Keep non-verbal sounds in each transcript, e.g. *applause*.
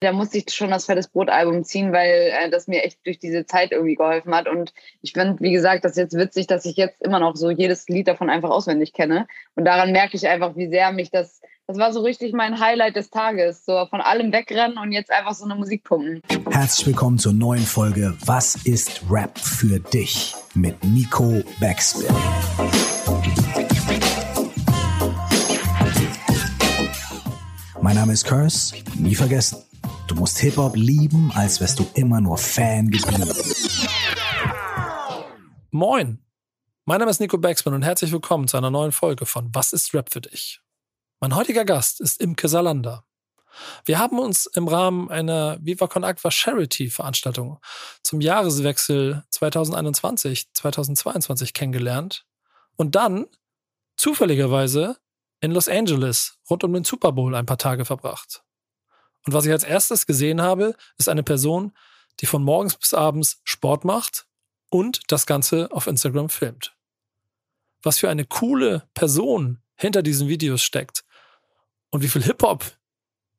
da musste ich schon das Fettes Brot-Album ziehen, weil äh, das mir echt durch diese Zeit irgendwie geholfen hat. Und ich finde, wie gesagt, das ist jetzt witzig, dass ich jetzt immer noch so jedes Lied davon einfach auswendig kenne. Und daran merke ich einfach, wie sehr mich das, das war so richtig mein Highlight des Tages. So von allem wegrennen und jetzt einfach so eine Musik pumpen. Herzlich willkommen zur neuen Folge Was ist Rap für dich? mit Nico Backspin. Mein Name ist Curse, nie vergessen. Du musst Hip-Hop lieben, als wärst du immer nur Fan geblieben. Moin, mein Name ist Nico Baxman und herzlich willkommen zu einer neuen Folge von Was ist Rap für dich? Mein heutiger Gast ist Imke Salander. Wir haben uns im Rahmen einer Viva Con Aqua Charity Veranstaltung zum Jahreswechsel 2021-2022 kennengelernt und dann zufälligerweise in Los Angeles rund um den Super Bowl ein paar Tage verbracht. Und was ich als erstes gesehen habe, ist eine Person, die von morgens bis abends Sport macht und das Ganze auf Instagram filmt. Was für eine coole Person hinter diesen Videos steckt und wie viel Hip-Hop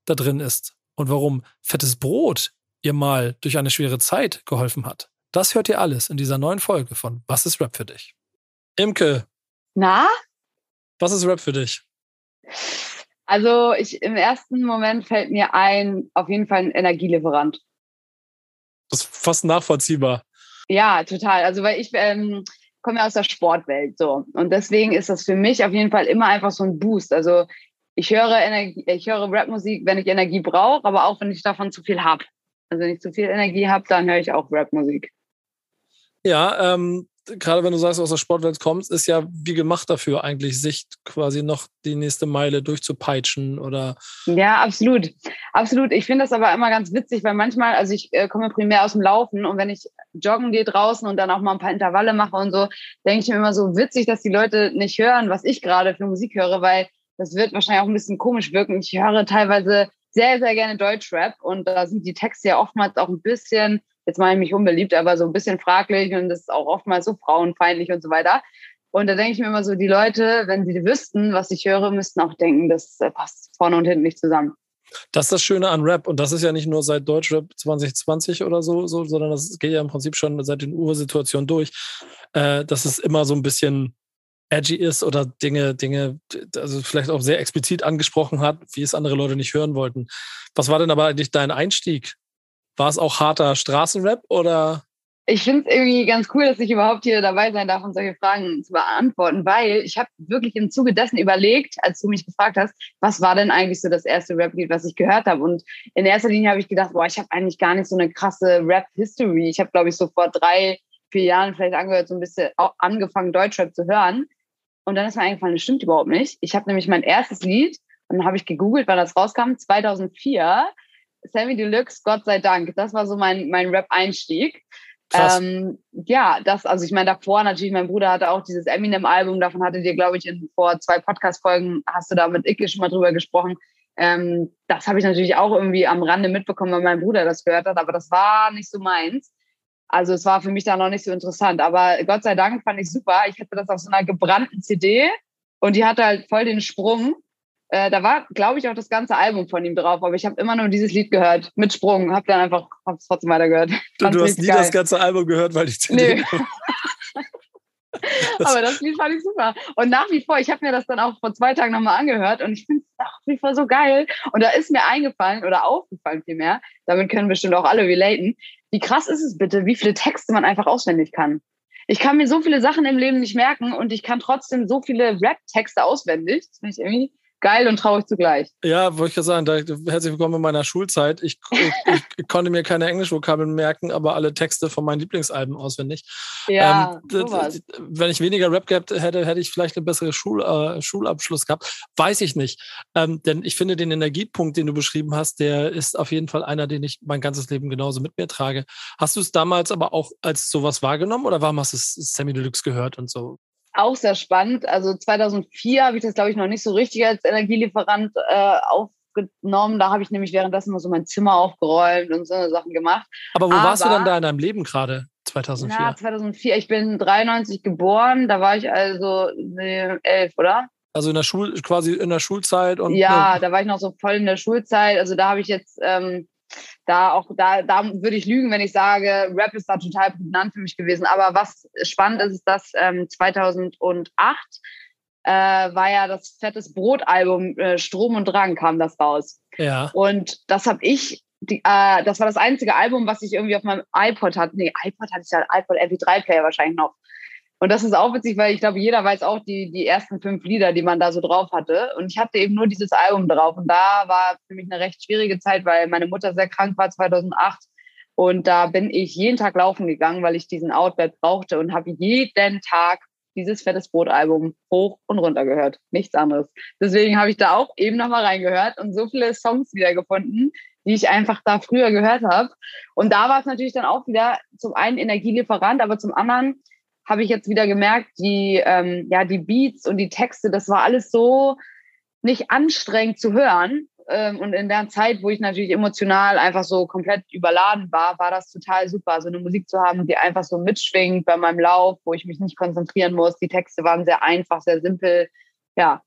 da drin ist und warum fettes Brot ihr mal durch eine schwere Zeit geholfen hat. Das hört ihr alles in dieser neuen Folge von Was ist Rap für dich? Imke. Na? Was ist Rap für dich? Also ich im ersten Moment fällt mir ein, auf jeden Fall ein Energielieferant. Das ist fast nachvollziehbar. Ja, total. Also weil ich ähm, komme ja aus der Sportwelt so und deswegen ist das für mich auf jeden Fall immer einfach so ein Boost. Also ich höre Energie, ich höre Rapmusik, wenn ich Energie brauche, aber auch wenn ich davon zu viel habe. Also wenn ich zu viel Energie habe, dann höre ich auch Rapmusik. Ja, ähm, gerade wenn du sagst, aus der Sportwelt kommst, ist ja wie gemacht dafür eigentlich, sich quasi noch die nächste Meile durchzupeitschen oder. Ja, absolut. Absolut. Ich finde das aber immer ganz witzig, weil manchmal, also ich äh, komme primär aus dem Laufen und wenn ich joggen gehe draußen und dann auch mal ein paar Intervalle mache und so, denke ich mir immer so witzig, dass die Leute nicht hören, was ich gerade für Musik höre, weil das wird wahrscheinlich auch ein bisschen komisch wirken. Ich höre teilweise sehr, sehr gerne Deutschrap und da sind die Texte ja oftmals auch ein bisschen jetzt meine ich mich unbeliebt, aber so ein bisschen fraglich und das ist auch oftmals so frauenfeindlich und so weiter. Und da denke ich mir immer so, die Leute, wenn sie wüssten, was ich höre, müssten auch denken, das passt vorne und hinten nicht zusammen. Das ist das Schöne an Rap und das ist ja nicht nur seit Deutschrap 2020 oder so, so sondern das geht ja im Prinzip schon seit den Ursituationen durch, äh, dass es immer so ein bisschen edgy ist oder Dinge, Dinge, also vielleicht auch sehr explizit angesprochen hat, wie es andere Leute nicht hören wollten. Was war denn aber eigentlich dein Einstieg war es auch harter Straßenrap oder? Ich finde es irgendwie ganz cool, dass ich überhaupt hier dabei sein darf, um solche Fragen zu beantworten, weil ich habe wirklich im Zuge dessen überlegt, als du mich gefragt hast, was war denn eigentlich so das erste Rap-Lied, was ich gehört habe? Und in erster Linie habe ich gedacht, boah, ich habe eigentlich gar nicht so eine krasse Rap-History. Ich habe, glaube ich, so vor drei, vier Jahren vielleicht angehört, so ein bisschen angefangen, Deutschrap zu hören. Und dann ist mir eingefallen, das stimmt überhaupt nicht. Ich habe nämlich mein erstes Lied, und dann habe ich gegoogelt, wann das rauskam, 2004 Sammy Deluxe, Gott sei Dank. Das war so mein, mein Rap-Einstieg. Ähm, ja, das, also ich meine, davor natürlich, mein Bruder hatte auch dieses Eminem-Album, davon hattet ihr, glaube ich, in vor zwei Podcast-Folgen, hast du da mit Icke schon mal drüber gesprochen. Ähm, das habe ich natürlich auch irgendwie am Rande mitbekommen, weil mein Bruder das gehört hat, aber das war nicht so meins. Also es war für mich da noch nicht so interessant. Aber Gott sei Dank fand ich super. Ich hatte das auf so einer gebrannten CD und die hatte halt voll den Sprung. Äh, da war, glaube ich, auch das ganze Album von ihm drauf, aber ich habe immer nur dieses Lied gehört mit Sprung, habe dann einfach hab's trotzdem weitergehört. *laughs* Du, du hast nie geil. das ganze Album gehört, weil ich CD nee. aber das Lied fand ich super. Und nach wie vor, ich habe mir das dann auch vor zwei Tagen nochmal angehört und ich finde es nach wie vor so geil. Und da ist mir eingefallen oder aufgefallen vielmehr, damit können bestimmt auch alle relaten, wie krass ist es bitte, wie viele Texte man einfach auswendig kann. Ich kann mir so viele Sachen im Leben nicht merken und ich kann trotzdem so viele Rap-Texte auswendig. Das finde ich irgendwie geil und traurig zugleich. Ja, wollte ich gerade sagen, da, herzlich willkommen in meiner Schulzeit. Ich, ich, ich *laughs* konnte mir keine Englischvokabeln merken, aber alle Texte von meinen Lieblingsalben auswendig. Ja, ähm, wenn ich weniger Rap gehabt hätte, hätte ich vielleicht einen besseren Schul, äh, Schulabschluss gehabt. Weiß ich nicht. Ähm, denn ich finde den Energiepunkt, den du beschrieben hast, der ist auf jeden Fall einer, den ich mein ganzes Leben genauso mit mir trage. Hast du es damals aber auch als sowas wahrgenommen oder warum hast du es Sammy Deluxe gehört und so? Auch sehr spannend. Also 2004 habe ich das, glaube ich, noch nicht so richtig als Energielieferant äh, aufgenommen. Da habe ich nämlich währenddessen mal so mein Zimmer aufgeräumt und so Sachen gemacht. Aber wo Aber, warst du dann da in deinem Leben gerade? 2004? Ja, 2004. Ich bin 93 geboren. Da war ich also elf, oder? Also in der Schul, quasi in der Schulzeit und. Ja, ne. da war ich noch so voll in der Schulzeit. Also da habe ich jetzt ähm, da auch, da, da würde ich lügen, wenn ich sage, Rap ist da total prägnant für mich gewesen. Aber was spannend ist, ist, dass ähm, 2008 äh, war ja das Fettes Brot-Album äh, Strom und Drang kam das raus. Ja. Und das habe ich, die, äh, das war das einzige Album, was ich irgendwie auf meinem iPod hatte. Nee, iPod hatte ich ja, iPod MP3-Player wahrscheinlich noch. Und das ist auch witzig, weil ich glaube, jeder weiß auch die, die ersten fünf Lieder, die man da so drauf hatte. Und ich hatte eben nur dieses Album drauf. Und da war für mich eine recht schwierige Zeit, weil meine Mutter sehr krank war 2008. Und da bin ich jeden Tag laufen gegangen, weil ich diesen Outlet brauchte und habe jeden Tag dieses Fettes Brot-Album hoch und runter gehört. Nichts anderes. Deswegen habe ich da auch eben nochmal reingehört und so viele Songs wiedergefunden, die ich einfach da früher gehört habe. Und da war es natürlich dann auch wieder zum einen Energielieferant, aber zum anderen habe ich jetzt wieder gemerkt, die, ähm, ja, die Beats und die Texte, das war alles so nicht anstrengend zu hören. Ähm, und in der Zeit, wo ich natürlich emotional einfach so komplett überladen war, war das total super, so eine Musik zu haben, die einfach so mitschwingt bei meinem Lauf, wo ich mich nicht konzentrieren muss. Die Texte waren sehr einfach, sehr simpel. Ja.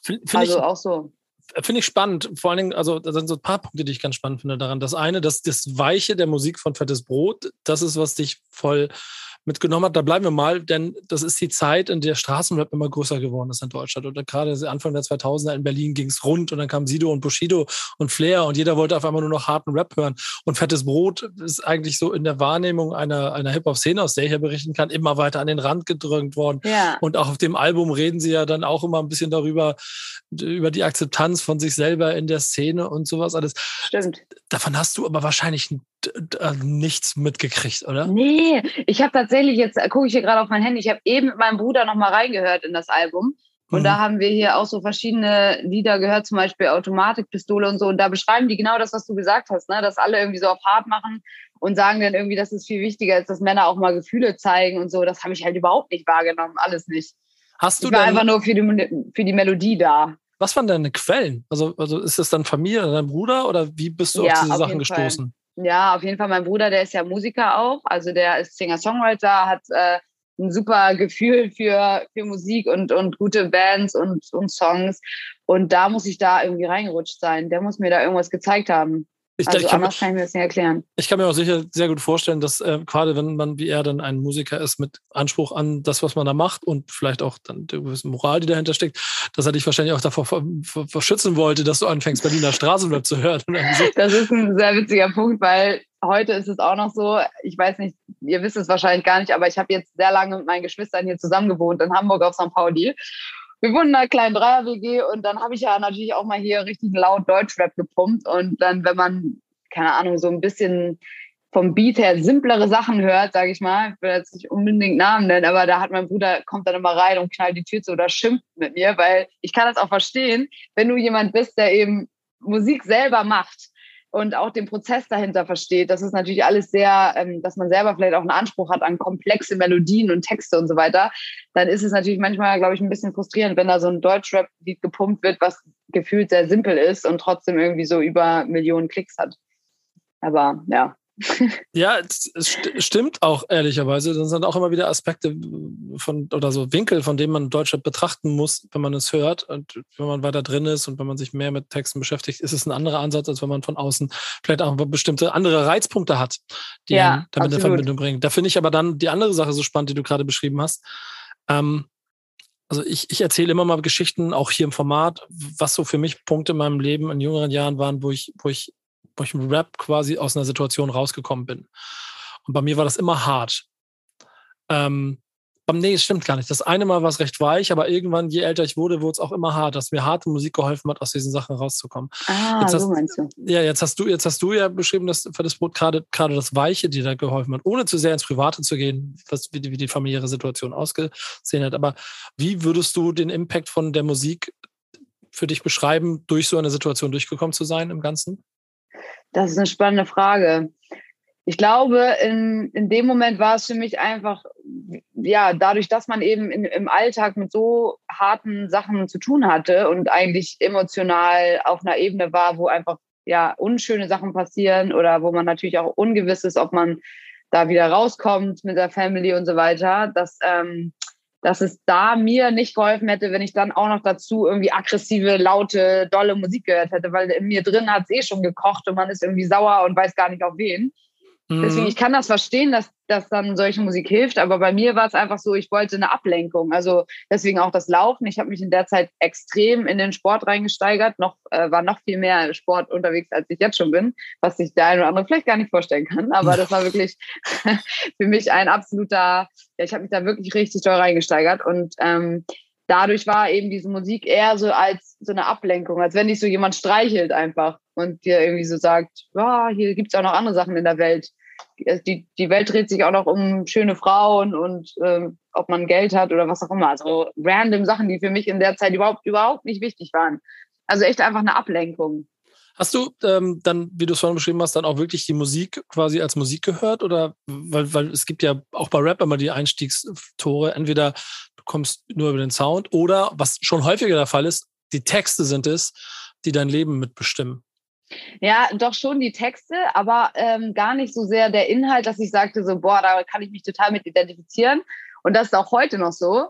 Find, find also ich, auch so. Finde ich spannend. Vor allen Dingen, also da sind so ein paar Punkte, die ich ganz spannend finde daran. Das eine, dass das Weiche der Musik von Fettes Brot, das ist, was dich voll mitgenommen hat. Da bleiben wir mal, denn das ist die Zeit, in der Straßenrap immer größer geworden ist in Deutschland. Und gerade Anfang der 2000er in Berlin ging es rund und dann kam Sido und Bushido und Flair und jeder wollte auf einmal nur noch harten Rap hören. Und Fettes Brot ist eigentlich so in der Wahrnehmung einer, einer Hip-Hop-Szene, aus der ich ja berichten kann, immer weiter an den Rand gedrängt worden. Ja. Und auch auf dem Album reden sie ja dann auch immer ein bisschen darüber, über die Akzeptanz von sich selber in der Szene und sowas alles. Stimmt. Davon hast du aber wahrscheinlich äh, nichts mitgekriegt, oder? Nee, ich habe tatsächlich, jetzt äh, gucke ich hier gerade auf mein Handy, ich habe eben mit meinem Bruder nochmal reingehört in das Album. Und mhm. da haben wir hier auch so verschiedene Lieder gehört, zum Beispiel Automatikpistole und so. Und da beschreiben die genau das, was du gesagt hast, ne? dass alle irgendwie so auf hart machen und sagen dann irgendwie, dass es viel wichtiger ist, dass Männer auch mal Gefühle zeigen und so. Das habe ich halt überhaupt nicht wahrgenommen, alles nicht. Hast du ich war einfach nur für die, für die Melodie da. Was waren deine Quellen? Also, also ist das dann Familie oder dein Bruder oder wie bist du ja, auf diese auf Sachen gestoßen? Ja, auf jeden Fall. Mein Bruder, der ist ja Musiker auch. Also der ist Singer-Songwriter, hat äh, ein super Gefühl für, für Musik und, und gute Bands und, und Songs. Und da muss ich da irgendwie reingerutscht sein. Der muss mir da irgendwas gezeigt haben. Ich, also ich kann, anders kann ich mir das nicht erklären. Ich kann mir auch sicher sehr gut vorstellen, dass äh, gerade wenn man wie er dann ein Musiker ist mit Anspruch an das, was man da macht und vielleicht auch dann die gewisse Moral, die dahinter steckt, dass er dich wahrscheinlich auch davor verschützen wollte, dass du anfängst, Berliner Straßenrap zu hören. *laughs* Das ist ein sehr witziger Punkt, weil heute ist es auch noch so, ich weiß nicht, ihr wisst es wahrscheinlich gar nicht, aber ich habe jetzt sehr lange mit meinen Geschwistern hier zusammen gewohnt in Hamburg auf St. Pauli wir wohnen in einer kleinen Dreier-WG und dann habe ich ja natürlich auch mal hier richtig laut Deutschrap gepumpt. Und dann, wenn man, keine Ahnung, so ein bisschen vom Beat her simplere Sachen hört, sage ich mal, ich will jetzt nicht unbedingt Namen nennen, aber da hat mein Bruder, kommt dann immer rein und knallt die Tür zu oder schimpft mit mir, weil ich kann das auch verstehen, wenn du jemand bist, der eben Musik selber macht und auch den Prozess dahinter versteht. Das ist natürlich alles sehr, ähm, dass man selber vielleicht auch einen Anspruch hat an komplexe Melodien und Texte und so weiter. Dann ist es natürlich manchmal, glaube ich, ein bisschen frustrierend, wenn da so ein Deutschrap-Lied gepumpt wird, was gefühlt sehr simpel ist und trotzdem irgendwie so über Millionen Klicks hat. Aber ja, ja, es, stimmt auch ehrlicherweise. Das sind auch immer wieder Aspekte von oder so Winkel, von denen man Deutschland betrachten muss, wenn man es hört. Und wenn man weiter drin ist und wenn man sich mehr mit Texten beschäftigt, ist es ein anderer Ansatz, als wenn man von außen vielleicht auch bestimmte andere Reizpunkte hat, die ja, damit in Verbindung bringen. Da finde ich aber dann die andere Sache so spannend, die du gerade beschrieben hast. Ähm, also ich, ich erzähle immer mal Geschichten, auch hier im Format, was so für mich Punkte in meinem Leben in jüngeren Jahren waren, wo ich, wo ich wo ich im Rap quasi aus einer Situation rausgekommen bin. Und bei mir war das immer hart. Ähm, nee, es stimmt gar nicht. Das eine Mal war es recht weich, aber irgendwann, je älter ich wurde, wurde es auch immer hart, dass mir harte Musik geholfen hat, aus diesen Sachen rauszukommen. Ah, jetzt so meinst du. Ja, jetzt hast du, jetzt hast du ja beschrieben, dass für das Brot gerade, gerade das Weiche dir da geholfen hat, ohne zu sehr ins Private zu gehen, was, wie, die, wie die familiäre Situation ausgesehen hat. Aber wie würdest du den Impact von der Musik für dich beschreiben, durch so eine Situation durchgekommen zu sein im Ganzen? Das ist eine spannende Frage. Ich glaube, in, in dem Moment war es für mich einfach, ja, dadurch, dass man eben in, im Alltag mit so harten Sachen zu tun hatte und eigentlich emotional auf einer Ebene war, wo einfach ja unschöne Sachen passieren oder wo man natürlich auch ungewiss ist, ob man da wieder rauskommt mit der Family und so weiter, dass ähm, dass es da mir nicht geholfen hätte, wenn ich dann auch noch dazu irgendwie aggressive, laute, dolle Musik gehört hätte, weil in mir drin hat es eh schon gekocht und man ist irgendwie sauer und weiß gar nicht auf wen. Mhm. Deswegen, ich kann das verstehen, dass, dass dann solche Musik hilft, aber bei mir war es einfach so, ich wollte eine Ablenkung. Also deswegen auch das Laufen. Ich habe mich in der Zeit extrem in den Sport reingesteigert, noch, äh, war noch viel mehr Sport unterwegs, als ich jetzt schon bin, was sich der eine oder andere vielleicht gar nicht vorstellen kann. Aber das war wirklich *laughs* für mich ein absoluter, ja, ich habe mich da wirklich richtig toll reingesteigert und ähm, dadurch war eben diese Musik eher so als so eine Ablenkung, als wenn dich so jemand streichelt einfach und dir irgendwie so sagt, ja, hier gibt es auch noch andere Sachen in der Welt. Die, die Welt dreht sich auch noch um schöne Frauen und äh, ob man Geld hat oder was auch immer. Also random Sachen, die für mich in der Zeit überhaupt, überhaupt nicht wichtig waren. Also echt einfach eine Ablenkung. Hast du ähm, dann, wie du es vorhin beschrieben hast, dann auch wirklich die Musik quasi als Musik gehört? Oder weil, weil es gibt ja auch bei Rap immer die Einstiegstore, entweder du kommst nur über den Sound oder was schon häufiger der Fall ist, die Texte sind es, die dein Leben mitbestimmen. Ja, doch schon die Texte, aber ähm, gar nicht so sehr der Inhalt, dass ich sagte so, boah, da kann ich mich total mit identifizieren. Und das ist auch heute noch so.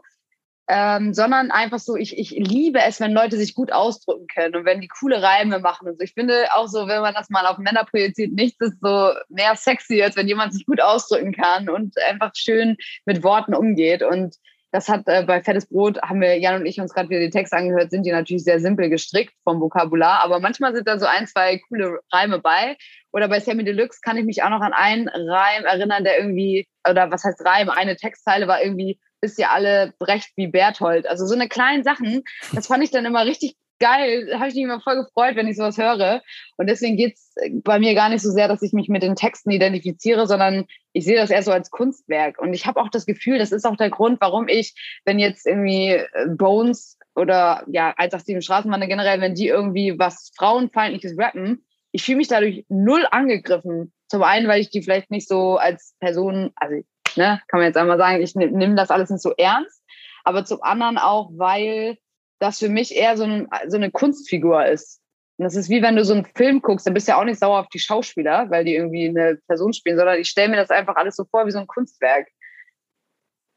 Ähm, sondern einfach so, ich, ich liebe es, wenn Leute sich gut ausdrücken können und wenn die coole Reime machen und so. Ich finde auch so, wenn man das mal auf Männer projiziert, nichts ist so mehr sexy, als wenn jemand sich gut ausdrücken kann und einfach schön mit Worten umgeht. Und das hat äh, bei Fettes Brot, haben wir Jan und ich uns gerade wieder die Texte angehört, sind die natürlich sehr simpel gestrickt vom Vokabular, aber manchmal sind da so ein, zwei coole Reime bei. Oder bei Sammy Deluxe kann ich mich auch noch an einen Reim erinnern, der irgendwie, oder was heißt Reim, eine Textzeile war irgendwie, ist ja alle Brecht wie Berthold. Also so eine kleinen Sachen, das fand ich dann immer richtig geil, habe ich mich immer voll gefreut, wenn ich sowas höre. Und deswegen geht's bei mir gar nicht so sehr, dass ich mich mit den Texten identifiziere, sondern ich sehe das eher so als Kunstwerk. Und ich habe auch das Gefühl, das ist auch der Grund, warum ich, wenn jetzt irgendwie äh, Bones oder ja, als auch die Straßenbande generell, wenn die irgendwie was Frauenfeindliches rappen, ich fühle mich dadurch null angegriffen. Zum einen, weil ich die vielleicht nicht so als Person, also ne, kann man jetzt einmal sagen, ich nehme nehm das alles nicht so ernst. Aber zum anderen auch, weil das für mich eher so, ein, so eine Kunstfigur ist. Und das ist wie wenn du so einen Film guckst, dann bist du ja auch nicht sauer auf die Schauspieler, weil die irgendwie eine Person spielen, sondern ich stelle mir das einfach alles so vor wie so ein Kunstwerk.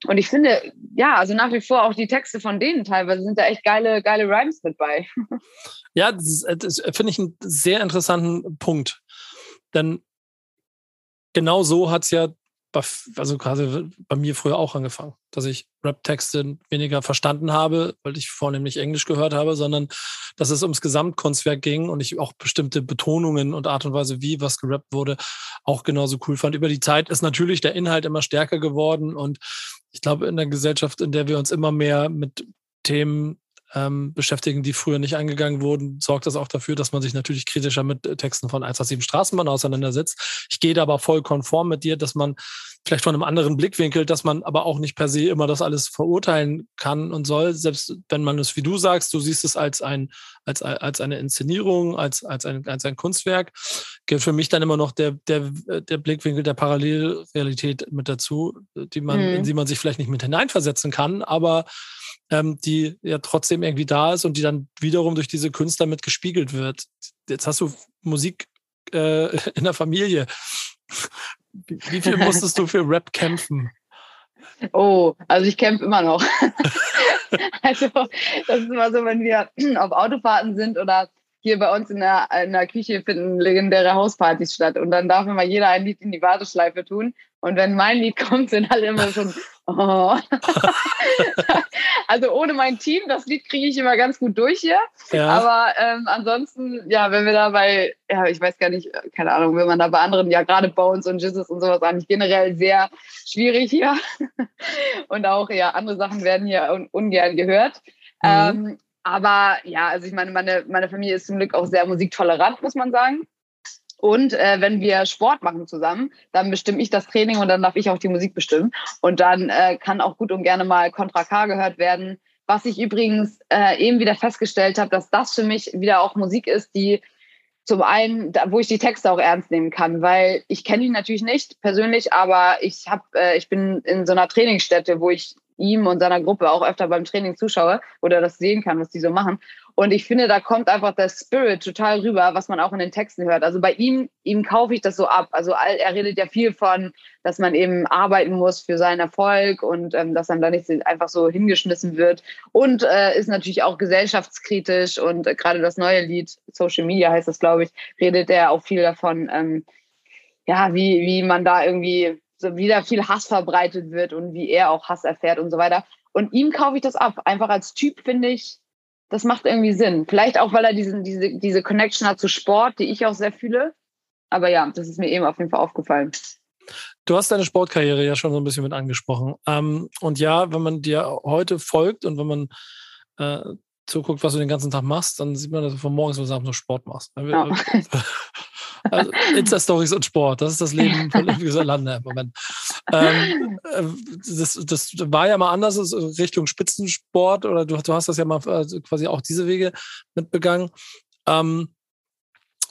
Und ich finde, ja, also nach wie vor auch die Texte von denen teilweise sind da echt geile, geile Rhymes mit bei. *laughs* Ja, das, das finde ich einen sehr interessanten Punkt. Denn genau so hat es ja also quasi bei mir früher auch angefangen, dass ich Rap-Texte weniger verstanden habe, weil ich vornehmlich Englisch gehört habe, sondern dass es ums Gesamtkunstwerk ging und ich auch bestimmte Betonungen und Art und Weise, wie was gerappt wurde, auch genauso cool fand. Über die Zeit ist natürlich der Inhalt immer stärker geworden und ich glaube, in der Gesellschaft, in der wir uns immer mehr mit Themen ähm, beschäftigen, die früher nicht angegangen wurden, sorgt das auch dafür, dass man sich natürlich kritischer mit äh, Texten von 187 Straßenbahn auseinandersetzt. Ich gehe da aber voll konform mit dir, dass man vielleicht von einem anderen Blickwinkel, dass man aber auch nicht per se immer das alles verurteilen kann und soll, selbst wenn man es, wie du sagst, du siehst es als ein, als, als eine Inszenierung, als, als ein, als ein Kunstwerk, gilt für mich dann immer noch der, der, der Blickwinkel der Parallelrealität mit dazu, die man, mhm. in die man sich vielleicht nicht mit hineinversetzen kann, aber ähm, die ja trotzdem irgendwie da ist und die dann wiederum durch diese Künstler mit gespiegelt wird. Jetzt hast du Musik äh, *laughs* in der Familie. Wie, viel musstest du für Rap kämpfen? Oh, also ich kämpfe immer noch. *laughs* also das ist immer so, wenn wir *clears throat* auf Autofahrten sind oder hier bei uns in der, in der Küche finden legendäre Hauspartys statt und dann darf immer jeder ein Lied in die Warteschleife tun und wenn mein Lied kommt, sind alle immer schon Oh. *laughs* also ohne mein Team, das Lied kriege ich immer ganz gut durch hier. Ja. Aber ähm, ansonsten, ja, wenn wir da bei, ja, ich weiß gar nicht, keine Ahnung, wenn man da bei anderen, ja, gerade Bones und Jizzes und sowas eigentlich generell sehr schwierig hier. *laughs* und auch, ja, andere Sachen werden hier un ungern gehört. Mhm. Ähm, aber ja, also ich meine, meine, meine Familie ist zum Glück auch sehr musiktolerant, muss man sagen. Und äh, wenn wir Sport machen zusammen, dann bestimme ich das Training und dann darf ich auch die Musik bestimmen. Und dann äh, kann auch gut und gerne mal Contra K gehört werden. Was ich übrigens äh, eben wieder festgestellt habe, dass das für mich wieder auch Musik ist, die zum einen, da, wo ich die Texte auch ernst nehmen kann, weil ich kenne ihn natürlich nicht persönlich, aber ich habe, äh, ich bin in so einer Trainingsstätte, wo ich ihm und seiner Gruppe auch öfter beim Training zuschaue oder das sehen kann, was die so machen. Und ich finde, da kommt einfach der Spirit total rüber, was man auch in den Texten hört. Also bei ihm, ihm kaufe ich das so ab. Also er redet ja viel von, dass man eben arbeiten muss für seinen Erfolg und ähm, dass einem da nicht einfach so hingeschmissen wird. Und äh, ist natürlich auch gesellschaftskritisch und äh, gerade das neue Lied, Social Media heißt das, glaube ich, redet er auch viel davon, ähm, ja, wie, wie man da irgendwie so wieder viel Hass verbreitet wird und wie er auch Hass erfährt und so weiter. Und ihm kaufe ich das ab. Einfach als Typ finde ich, das macht irgendwie Sinn. Vielleicht auch, weil er diesen, diese, diese Connection hat zu Sport, die ich auch sehr fühle. Aber ja, das ist mir eben auf jeden Fall aufgefallen. Du hast deine Sportkarriere ja schon so ein bisschen mit angesprochen. Ähm, und ja, wenn man dir heute folgt und wenn man äh, zuguckt, was du den ganzen Tag machst, dann sieht man, dass du von morgens bis abends nur Sport machst. Ja. *laughs* Also Insta-Stories und Sport, das ist das Leben von *laughs* Olympica Lande im Moment. Ähm, äh, das, das war ja mal anders Richtung Spitzensport oder du, du hast das ja mal also quasi auch diese Wege mitbegangen. Ähm,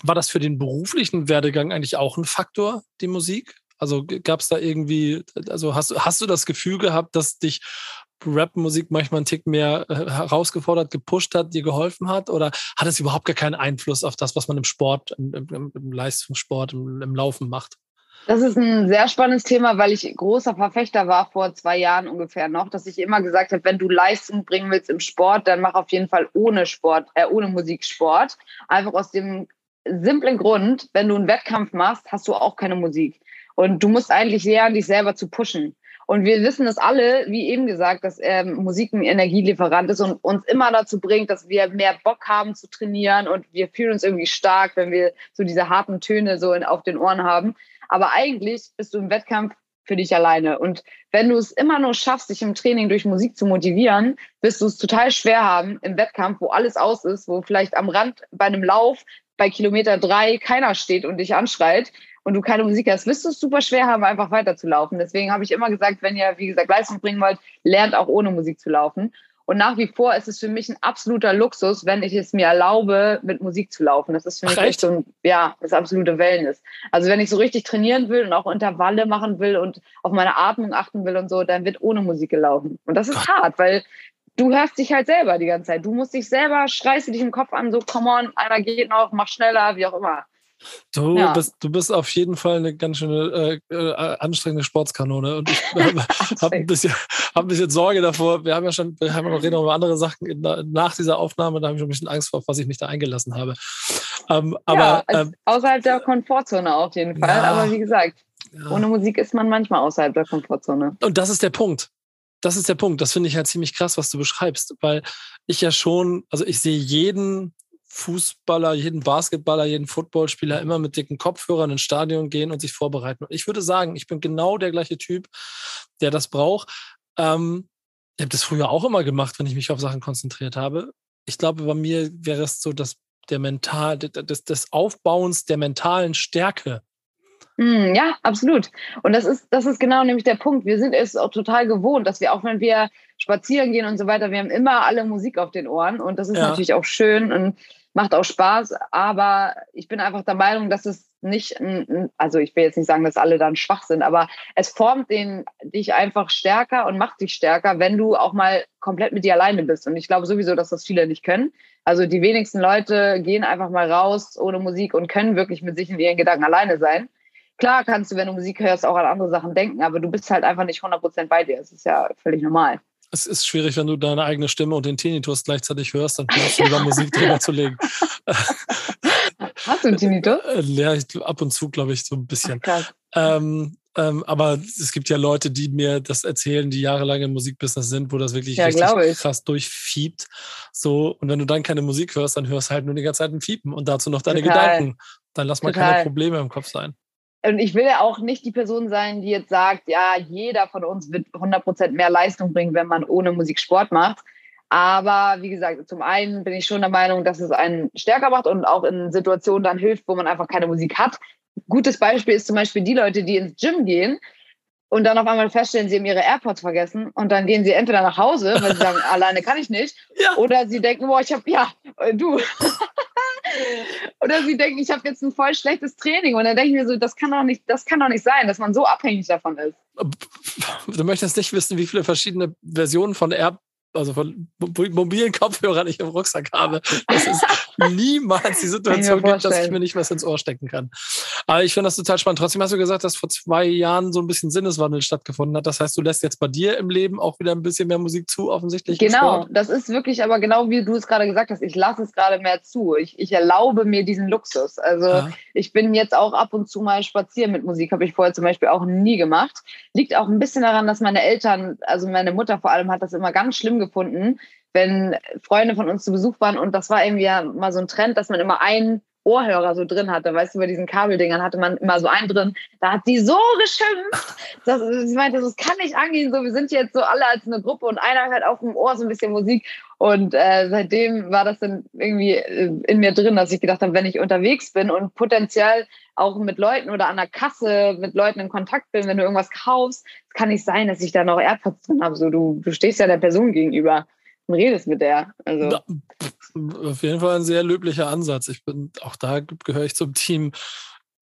war das für den beruflichen Werdegang eigentlich auch ein Faktor, die Musik? Also gab es da irgendwie, also hast, hast du das Gefühl gehabt, dass dich Rap-Musik manchmal einen Tick mehr äh, herausgefordert, gepusht hat, dir geholfen hat? Oder hat es überhaupt gar keinen Einfluss auf das, was man im Sport, im, im, im Leistungssport, im, im Laufen macht? Das ist ein sehr spannendes Thema, weil ich großer Verfechter war vor zwei Jahren ungefähr noch, dass ich immer gesagt habe, wenn du Leistung bringen willst im Sport, dann mach auf jeden Fall ohne Sport, äh, ohne Musik Sport. Einfach aus dem simplen Grund, wenn du einen Wettkampf machst, hast du auch keine Musik. Und du musst eigentlich lernen, dich selber zu pushen. Und wir wissen das alle, wie eben gesagt, dass ähm, Musik ein Energielieferant ist und uns immer dazu bringt, dass wir mehr Bock haben zu trainieren und wir fühlen uns irgendwie stark, wenn wir so diese harten Töne so in, auf den Ohren haben. Aber eigentlich bist du im Wettkampf für dich alleine. Und wenn du es immer nur schaffst, dich im Training durch Musik zu motivieren, wirst du es total schwer haben im Wettkampf, wo alles aus ist, wo vielleicht am Rand bei einem Lauf bei Kilometer drei keiner steht und dich anschreit, und du keine Musik hast, wirst du es super schwer haben, einfach weiterzulaufen. Deswegen habe ich immer gesagt, wenn ihr, wie gesagt, Leistung bringen wollt, lernt auch ohne Musik zu laufen. Und nach wie vor ist es für mich ein absoluter Luxus, wenn ich es mir erlaube, mit Musik zu laufen. Das ist für mich Ach, echt so ein, ja, das absolute Wellness. Also wenn ich so richtig trainieren will und auch Intervalle machen will und auf meine Atmung achten will und so, dann wird ohne Musik gelaufen. Und das ist Gott. hart, weil du hörst dich halt selber die ganze Zeit. Du musst dich selber, schreist dich im Kopf an, so, come on, einer geht noch, mach schneller, wie auch immer. Du, ja. bist, du bist auf jeden Fall eine ganz schöne äh, äh, anstrengende Sportskanone. Und ich äh, *laughs* habe ein, bisschen, hab ein bisschen Sorge davor. Wir haben ja schon, wir haben ja noch reden über andere Sachen in, nach dieser Aufnahme. Da habe ich schon ein bisschen Angst vor, was ich mich da eingelassen habe. Ähm, aber ja, ähm, außerhalb der Komfortzone auf jeden Fall. Ja, aber wie gesagt, ohne Musik ist man manchmal außerhalb der Komfortzone. Und das ist der Punkt das ist der Punkt. Das finde ich halt ziemlich krass, was du beschreibst, weil ich ja schon, also ich sehe jeden Fußballer, jeden Basketballer, jeden Footballspieler immer mit dicken Kopfhörern ins Stadion gehen und sich vorbereiten. Und ich würde sagen, ich bin genau der gleiche Typ, der das braucht. Ähm, ich habe das früher auch immer gemacht, wenn ich mich auf Sachen konzentriert habe. Ich glaube, bei mir wäre es so, dass der Mental, des, des Aufbauens der mentalen Stärke. Mm, ja, absolut. Und das ist, das ist genau nämlich der Punkt. Wir sind es auch total gewohnt, dass wir auch wenn wir spazieren gehen und so weiter, wir haben immer alle Musik auf den Ohren und das ist ja. natürlich auch schön und macht auch Spaß, aber ich bin einfach der Meinung, dass es nicht, also ich will jetzt nicht sagen, dass alle dann schwach sind, aber es formt den, dich einfach stärker und macht dich stärker, wenn du auch mal komplett mit dir alleine bist. Und ich glaube sowieso, dass das viele nicht können. Also die wenigsten Leute gehen einfach mal raus ohne Musik und können wirklich mit sich und ihren Gedanken alleine sein. Klar kannst du, wenn du Musik hörst, auch an andere Sachen denken, aber du bist halt einfach nicht 100% bei dir. Das ist ja völlig normal es ist schwierig, wenn du deine eigene Stimme und den Tinnitus gleichzeitig hörst, dann kannst du lieber Musik drüber *laughs* zu legen. Hast du einen Tinnitus? Äh, ja, ab und zu, glaube ich, so ein bisschen. Ach, ähm, ähm, aber es gibt ja Leute, die mir das erzählen, die jahrelang im Musikbusiness sind, wo das wirklich ja, richtig krass durchfiebt. So, und wenn du dann keine Musik hörst, dann hörst du halt nur die ganze Zeit ein Fiepen und dazu noch deine Total. Gedanken. Dann lass mal Total. keine Probleme im Kopf sein und ich will ja auch nicht die Person sein, die jetzt sagt, ja, jeder von uns wird 100% mehr Leistung bringen, wenn man ohne Musik Sport macht. Aber wie gesagt, zum einen bin ich schon der Meinung, dass es einen stärker macht und auch in Situationen dann hilft, wo man einfach keine Musik hat. Gutes Beispiel ist zum Beispiel die Leute, die ins Gym gehen und dann auf einmal feststellen, sie haben ihre AirPods vergessen und dann gehen sie entweder nach Hause, weil sie sagen, *laughs* alleine kann ich nicht, ja. oder sie denken, boah, ich habe, ja, du. *laughs* *laughs* oder sie denken, ich habe jetzt ein voll schlechtes Training und dann denke ich mir so, das kann doch nicht, das kann doch nicht sein, dass man so abhängig davon ist. Du möchtest nicht wissen, wie viele verschiedene Versionen von AirPods also von mobilen Kopfhörern ich im Rucksack habe, dass es *laughs* niemals die Situation gibt, dass ich mir nicht was ins Ohr stecken kann. Aber ich finde das total spannend. Trotzdem hast du gesagt, dass vor zwei Jahren so ein bisschen Sinneswandel stattgefunden hat. Das heißt, du lässt jetzt bei dir im Leben auch wieder ein bisschen mehr Musik zu, offensichtlich. Genau, das ist wirklich aber genau wie du es gerade gesagt hast. Ich lasse es gerade mehr zu. Ich, ich erlaube mir diesen Luxus. Also ja. ich bin jetzt auch ab und zu mal spazieren mit Musik, habe ich vorher zum Beispiel auch nie gemacht. Liegt auch ein bisschen daran, dass meine Eltern, also meine Mutter vor allem, hat das immer ganz schlimm gefunden, wenn Freunde von uns zu Besuch waren. Und das war irgendwie ja mal so ein Trend, dass man immer einen Ohrhörer so drin hatte, weißt du, bei diesen Kabeldingern hatte man immer so einen drin. Da hat sie so geschimpft, dass sie meinte, das kann nicht angehen, so wir sind jetzt so alle als eine Gruppe und einer hört auf dem Ohr so ein bisschen Musik und äh, seitdem war das dann irgendwie äh, in mir drin, dass ich gedacht habe, wenn ich unterwegs bin und potenziell auch mit Leuten oder an der Kasse mit Leuten in Kontakt bin, wenn du irgendwas kaufst, kann nicht sein, dass ich da noch AirPods drin habe. So, du, du stehst ja der Person gegenüber und redest mit der. Also. Auf jeden Fall ein sehr löblicher Ansatz. Ich bin auch da gehöre ich zum Team,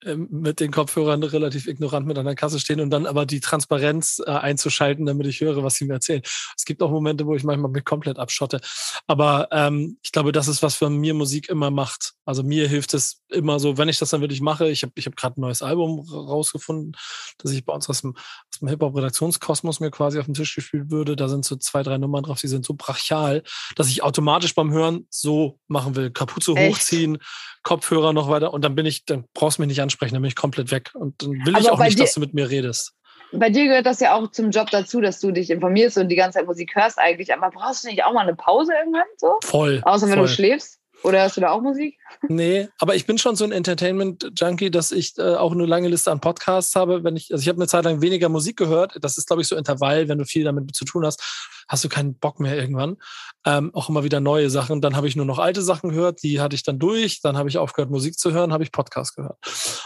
mit den Kopfhörern relativ ignorant mit an der Kasse stehen und dann aber die Transparenz äh, einzuschalten, damit ich höre, was sie mir erzählen. Es gibt auch Momente, wo ich manchmal mich komplett abschotte. Aber ähm, ich glaube, das ist, was für mir Musik immer macht. Also mir hilft es immer so, wenn ich das dann wirklich mache. Ich habe ich hab gerade ein neues Album rausgefunden, das ich bei uns aus dem, aus dem Hip-Hop-Redaktionskosmos mir quasi auf den Tisch gespielt würde. Da sind so zwei, drei Nummern drauf, die sind so brachial, dass ich automatisch beim Hören so machen will. Kapuze Echt? hochziehen, Kopfhörer noch weiter und dann bin ich, dann brauchst du mich nicht ansprechen, dann bin ich komplett weg. Und dann will Aber ich auch nicht, dir, dass du mit mir redest. Bei dir gehört das ja auch zum Job dazu, dass du dich informierst und die ganze Zeit Musik hörst eigentlich. Aber brauchst du nicht auch mal eine Pause irgendwann so? Voll. Außer wenn voll. du schläfst? Oder hörst du da auch Musik? Nee, aber ich bin schon so ein Entertainment-Junkie, dass ich äh, auch eine lange Liste an Podcasts habe. Wenn ich, also ich habe eine Zeit lang weniger Musik gehört. Das ist, glaube ich, so Intervall, wenn du viel damit zu tun hast, hast du keinen Bock mehr irgendwann. Ähm, auch immer wieder neue Sachen. Dann habe ich nur noch alte Sachen gehört, die hatte ich dann durch. Dann habe ich aufgehört, Musik zu hören, habe ich Podcast gehört.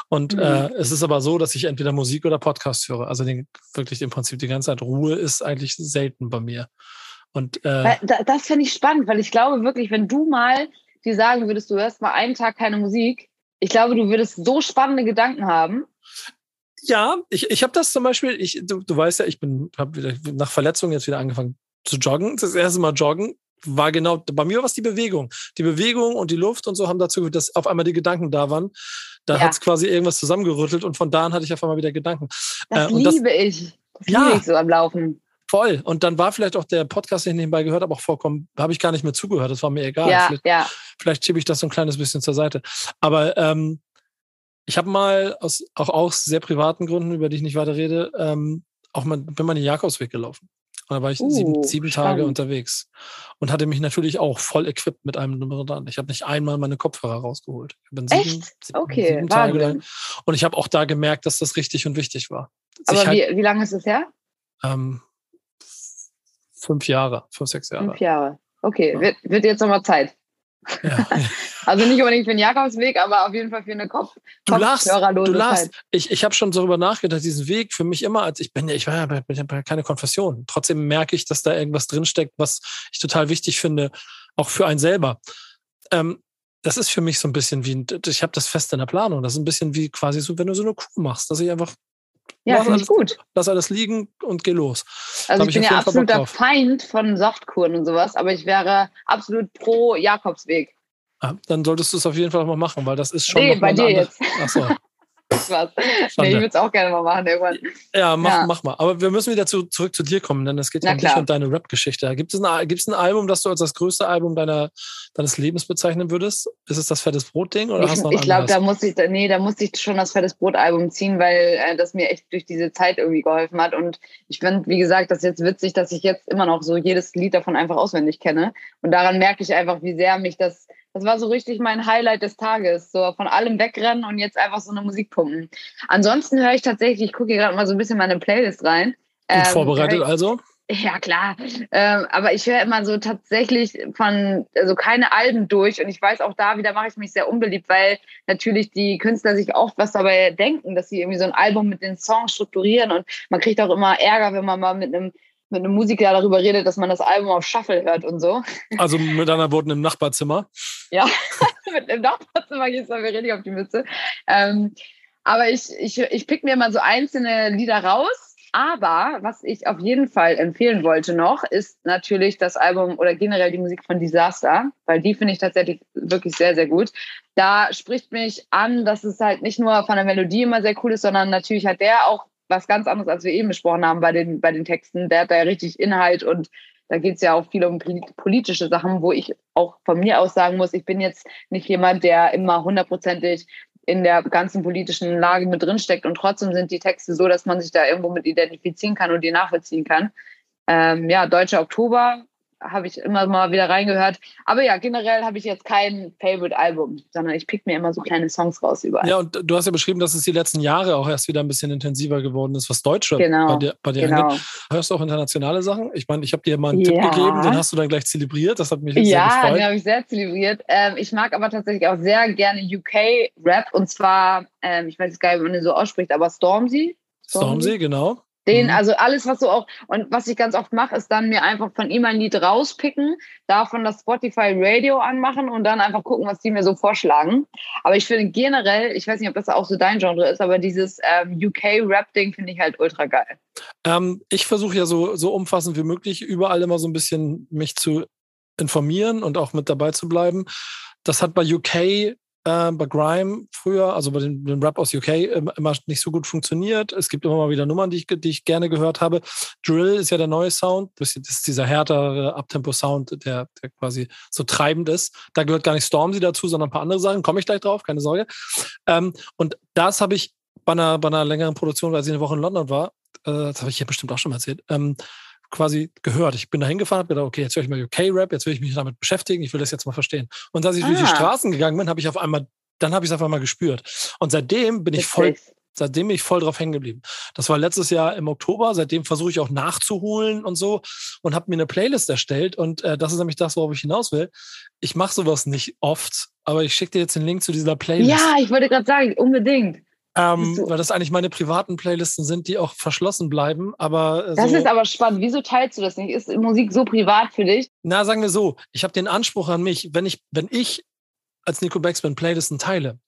Und mhm. äh, es ist aber so, dass ich entweder Musik oder Podcast höre. Also den, wirklich im Prinzip die ganze Zeit Ruhe ist eigentlich selten bei mir. Und äh, das finde ich spannend, weil ich glaube wirklich, wenn du mal dir sagen würdest, du hörst mal einen Tag keine Musik, ich glaube, du würdest so spannende Gedanken haben. Ja, ich, ich habe das zum Beispiel, ich, du, du weißt ja, ich bin hab wieder nach Verletzung jetzt wieder angefangen zu joggen. Das erste Mal joggen war genau, bei mir war es die Bewegung. Die Bewegung und die Luft und so haben dazu geführt, dass auf einmal die Gedanken da waren. Da ja. hat es quasi irgendwas zusammengerüttelt und von da an hatte ich auf einmal wieder Gedanken. Das äh, liebe das, ich. Das ja, liebe ich so am Laufen. Voll. Und dann war vielleicht auch der Podcast, den ich nebenbei gehört habe, auch vorkommen, habe ich gar nicht mehr zugehört. Das war mir egal. Ja, vielleicht, ja. vielleicht schiebe ich das so ein kleines bisschen zur Seite. Aber ähm, ich habe mal aus auch aus sehr privaten Gründen, über die ich nicht weiter rede, ähm, auch mal, bin mal den Jakobsweg gelaufen. Und da war ich uh, sieben, sieben Tage unterwegs und hatte mich natürlich auch voll equipped mit einem Nummer dran. Ich habe nicht einmal meine Kopfhörer rausgeholt. Ich bin sieben, Echt? Okay, sieben Tage lang. Und ich habe auch da gemerkt, dass das richtig und wichtig war. Aber halt, wie, wie lange ist es her? Ähm, fünf Jahre, fünf, sechs Jahre. Fünf Jahre. Okay, ja. wird, wird jetzt nochmal Zeit. Ja. *laughs* also nicht unbedingt für den Jakobsweg, aber auf jeden Fall für eine Kopf du lachst, du lachst. Ich, ich habe schon darüber nachgedacht, diesen Weg für mich immer, als ich bin ja, ich war ja bei, bei keine Konfession. Trotzdem merke ich, dass da irgendwas drinsteckt, was ich total wichtig finde, auch für einen selber. Ähm, das ist für mich so ein bisschen wie, ich habe das fest in der Planung. Das ist ein bisschen wie quasi so, wenn du so eine Kuh machst, dass ich einfach ja, finde ich gut. Lass alles liegen und geh los. Also ich bin ja absoluter Feind von Saftkuren und sowas, aber ich wäre absolut pro Jakobsweg. Ja, dann solltest du es auf jeden Fall mal machen, weil das ist schon. Nee, bei dir andere... jetzt. Achso. *laughs* was. *laughs* Nee, ich würde es auch gerne mal machen irgendwann. Ja, mach, ja. mach mal. Aber wir müssen wieder zu, zurück zu dir kommen, denn es geht ja um dich und deine Rap-Geschichte. Gibt es ein, gibt's ein Album, das du als das größte Album deiner, deines Lebens bezeichnen würdest? Ist es das Fettes Brot-Ding oder ich, hast du noch Ich glaube, da muss ich, nee, da muss ich schon das Fettes Brot-Album ziehen, weil äh, das mir echt durch diese Zeit irgendwie geholfen hat. Und ich finde, wie gesagt, das ist jetzt witzig, dass ich jetzt immer noch so jedes Lied davon einfach auswendig kenne. Und daran merke ich einfach, wie sehr mich das das war so richtig mein Highlight des Tages. So von allem wegrennen und jetzt einfach so eine Musik pumpen. Ansonsten höre ich tatsächlich, ich gucke hier gerade mal so ein bisschen meine Playlist rein. Gut ähm, vorbereitet ich, also? Ja, klar. Ähm, aber ich höre immer so tatsächlich von, also keine Alben durch. Und ich weiß auch da wieder mache ich mich sehr unbeliebt, weil natürlich die Künstler sich oft was dabei denken, dass sie irgendwie so ein Album mit den Songs strukturieren. Und man kriegt auch immer Ärger, wenn man mal mit einem mit einem Musiker darüber redet, dass man das Album auf Shuffle hört und so. Also mit anderen Worten im Nachbarzimmer. Ja, *laughs* mit einem Nachbarzimmer geht es mir richtig auf die Mütze. Ähm, aber ich, ich, ich pick mir mal so einzelne Lieder raus Aber was ich auf jeden Fall empfehlen wollte noch, ist natürlich das Album oder generell die Musik von Disaster, weil die finde ich tatsächlich wirklich sehr, sehr gut. Da spricht mich an, dass es halt nicht nur von der Melodie immer sehr cool ist, sondern natürlich hat der auch was ganz anderes, als wir eben besprochen haben bei den, bei den Texten. Der hat da ja richtig Inhalt und da geht es ja auch viel um politische Sachen, wo ich auch von mir aus sagen muss, ich bin jetzt nicht jemand, der immer hundertprozentig in der ganzen politischen Lage mit drinsteckt. Und trotzdem sind die Texte so, dass man sich da irgendwo mit identifizieren kann und die nachvollziehen kann. Ähm, ja, Deutscher Oktober habe ich immer mal wieder reingehört. Aber ja, generell habe ich jetzt kein Favorite-Album, sondern ich pick mir immer so kleine Songs raus überall. Ja, und du hast ja beschrieben, dass es die letzten Jahre auch erst wieder ein bisschen intensiver geworden ist, was Deutsche genau, bei dir, bei dir genau. angeht. Hörst du auch internationale Sachen? Ich meine, ich habe dir mal einen Ja. Tipp gegeben, den hast du dann gleich zelebriert. Das hat mich jetzt sehr Ja, den gefreut. habe ich sehr zelebriert. Ähm, ich mag aber tatsächlich auch sehr gerne UK-Rap und zwar, ähm, ich weiß gar nicht, wie man den so ausspricht, aber Stormzy. Stormzy, genau. Den, Mhm. also alles, was so auch, und was ich ganz oft mache, ist dann mir einfach von ihm ein Lied rauspicken, davon das Spotify Radio anmachen und dann einfach gucken, was die mir so vorschlagen. Aber ich finde generell, ich weiß nicht, ob das auch so dein Genre ist, aber dieses ähm, UK-Rap-Ding finde ich halt ultra geil. Ähm, ich versuche ja so, so umfassend wie möglich überall immer so ein bisschen mich zu informieren und auch mit dabei zu bleiben. Das hat bei UK, äh, bei Grime früher, also bei den, den Rap aus UK, immer, immer nicht so gut funktioniert. Es gibt immer mal wieder Nummern, die ich, die ich gerne gehört habe. Drill ist ja der neue Sound. Das ist dieser härtere Abtempo-Sound, der, der quasi so treibend ist. Da gehört gar nicht Stormzy dazu, sondern ein paar andere Sachen. Komme ich gleich drauf, keine Sorge. Ähm, und das habe ich bei einer, bei einer längeren Produktion, weil ich eine Woche in London war, äh, das habe ich hier bestimmt auch schon mal erzählt, ähm, quasi gehört. Ich bin da hingefahren, habe gedacht, okay, jetzt höre ich mal UK-Rap, jetzt will ich mich damit beschäftigen, ich will das jetzt mal verstehen. Und als ich durch die Ah. Straßen gegangen bin, habe ich auf einmal, dann habe ich es auf einmal gespürt. Und seitdem bin ich voll, seitdem bin ich voll drauf hängen geblieben. Das war letztes Jahr im Oktober, seitdem versuche ich auch nachzuholen und so und habe mir eine Playlist erstellt und äh, das ist nämlich das, worauf ich hinaus will. Ich mache sowas nicht oft, aber ich schicke dir jetzt den Link zu dieser Playlist. Ja, ich wollte gerade sagen, unbedingt. Ähm, weil das eigentlich meine privaten Playlisten sind, die auch verschlossen bleiben. Aber äh, Das so, ist aber spannend. Wieso teilst du das nicht? Ist Musik so privat für dich? na, sagen wir so, ich habe den Anspruch an mich, wenn ich, wenn ich als Nico Backspin Playlisten teile,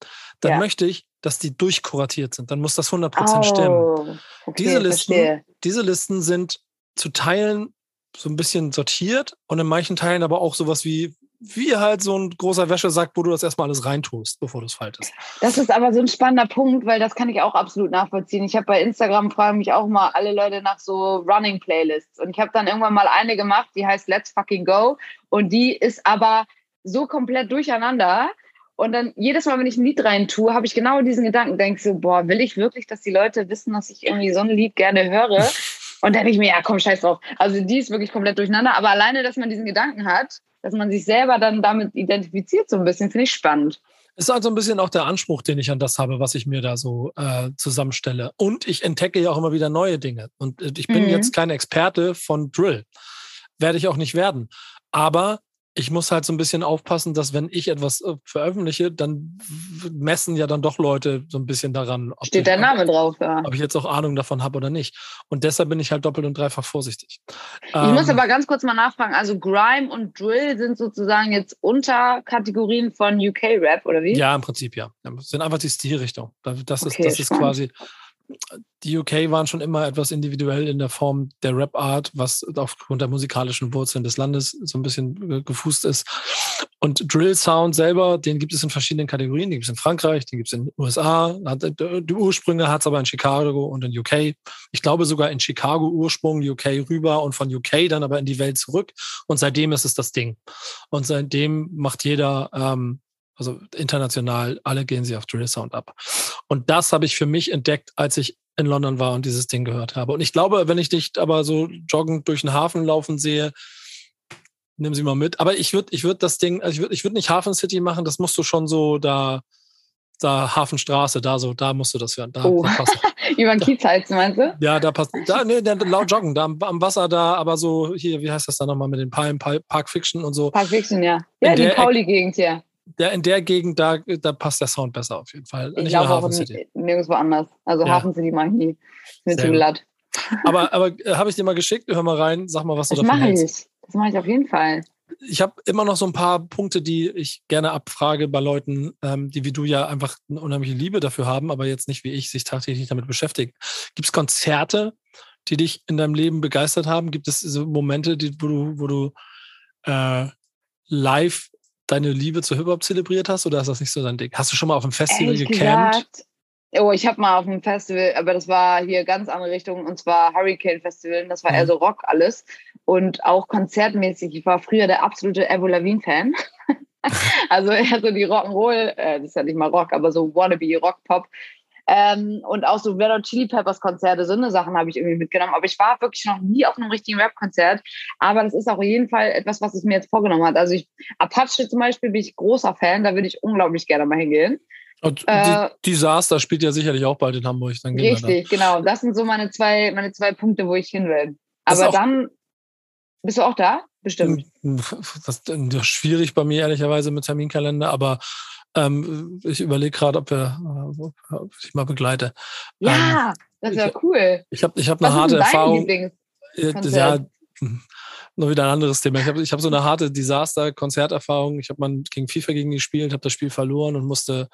dann Ja. möchte ich, dass die durchkuratiert sind. Dann muss das 100% stimmen. Oh, okay, Diese Listen- verstehe. Diese Listen sind zu Teilen so ein bisschen sortiert und in manchen Teilen aber auch sowas wie, wie halt so ein großer Wäschesack, wo du das erstmal alles reintust, bevor du es faltest. Das ist aber so ein spannender Punkt, weil das kann ich auch absolut nachvollziehen. Ich habe bei Instagram fragen mich auch mal alle Leute nach so Running Playlists und ich habe dann irgendwann mal eine gemacht, die heißt Let's Fucking Go und die ist aber so komplett durcheinander. Und dann jedes Mal, wenn ich ein Lied rein tue, habe ich genau diesen Gedanken, denke so, boah, will ich wirklich, dass die Leute wissen, dass ich irgendwie so ein Lied gerne höre? *laughs* Und dann denke ich mir, ja, komm, scheiß drauf. Also die ist wirklich komplett durcheinander. Aber alleine, dass man diesen Gedanken hat, dass man sich selber dann damit identifiziert, so ein bisschen, finde ich spannend. ist also ein bisschen auch der Anspruch, den ich an das habe, was ich mir da so äh, zusammenstelle. Und ich entdecke ja auch immer wieder neue Dinge. Und äh, ich bin Mhm. jetzt kein Experte von Drill. Werde ich auch nicht werden. Aber ich muss halt so ein bisschen aufpassen, dass wenn ich etwas äh, veröffentliche, dann messen ja dann doch Leute so ein bisschen daran, ob, Steht ich, dein Name drauf, ja. ob ich jetzt auch Ahnung davon habe oder nicht. Und deshalb bin ich halt doppelt und dreifach vorsichtig. Ich muss Ähm, aber ganz kurz mal nachfragen. Also Grime und Drill sind sozusagen jetzt Unterkategorien von UK-Rap, oder wie? Ja, im Prinzip ja. Das sind einfach die Stilrichtung. Da- Das ist, Okay, das ist spannend. quasi. Die UK waren schon immer etwas individuell in der Form der Rap-Art, was aufgrund der musikalischen Wurzeln des Landes so ein bisschen äh, gefußt ist. Und Drill-Sound selber, den gibt es in verschiedenen Kategorien. Den gibt es in Frankreich, den gibt es in den USA. Äh, die Ursprünge hat es aber in Chicago und in UK. Ich glaube sogar in Chicago Ursprung, UK rüber und von UK dann aber in die Welt zurück. Und seitdem ist es das Ding. Und seitdem macht jeder ähm, also international, alle gehen sie auf Drill Sound ab. Und das habe ich für mich entdeckt, als ich in London war und dieses Ding gehört habe. Und ich glaube, wenn ich dich aber so joggend durch den Hafen laufen sehe, nimm sie mal mit. Aber ich würde, ich würde das Ding, also ich würde, ich würde nicht Hafen City machen, das musst du schon so da, da Hafenstraße, da so, da musst du das hören. Da, Oh. da. *laughs* Über den Kiez heizt, meinst du? Ja, da passt. Da, nee, da, laut joggen, da am, am Wasser da, aber so hier, wie heißt das da nochmal mit den Palmen, Pal- Park Fiction und so. Park Fiction, ja. Ja, In die Pauli-Gegend hier. Der, in der Gegend, da, da passt der Sound besser auf jeden Fall. Ich Nicht glaube Hafen City. nirgendwo anders. Also Ja. Hafen City mag ich nie. Ist mir zu glatt. Aber, *laughs* aber äh, habe ich dir mal geschickt? Hör mal rein, sag mal, was du Das davon mache hältst. ich. Das mache ich auf jeden Fall. Ich habe immer noch so ein paar Punkte, die ich gerne abfrage bei Leuten, ähm, die wie du ja einfach eine unheimliche Liebe dafür haben, aber jetzt nicht wie ich sich tagtäglich damit beschäftigen. Gibt es Konzerte, die dich in deinem Leben begeistert haben? Gibt es so Momente, die, wo du, wo du äh, live deine Liebe zu Hip-Hop zelebriert hast oder ist das nicht so dein Ding? Hast du schon mal auf einem Festival Ehrlich gecampt? gesagt, Oh, ich habe mal auf einem Festival, aber das war hier ganz andere Richtung und zwar Hurricane Festival. Das war Mhm. eher so Rock alles und auch konzertmäßig. Ich war früher der absolute Avril Lavigne Fan. *laughs* also eher so die Rock'n'Roll, äh, das ist ja nicht mal Rock, aber so wannabe Rock Pop. Ähm, und auch so Red Hot Chili Peppers Konzerte, so eine Sachen habe ich irgendwie mitgenommen. Aber ich war wirklich noch nie auf einem richtigen Rap-Konzert. Aber das ist auch auf jeden Fall etwas, was ich mir jetzt vorgenommen habe. Also ich, Apache zum Beispiel bin ich großer Fan, da würde ich unglaublich gerne mal hingehen. Und Äh, Disaster spielt ja sicherlich auch bald in Hamburg. Dann gehen Richtig, genau. Das sind so meine zwei, meine zwei Punkte, wo ich hin will. Aber dann bist du auch da? da. Bestimmt. Das ist schwierig bei mir ehrlicherweise mit Terminkalender, aber ähm, ich überlege gerade, ob, wir, äh, ob ich mal begleite. Ja, das ist ja cool. Ich habe ich hab Was eine ist harte Erfahrung. Ja, noch *laughs* wieder ein anderes Thema. Ich habe ich hab so eine harte Desaster-Konzerterfahrung. Ich habe mal gegen FIFA gegen die gespielt, habe das Spiel verloren und musste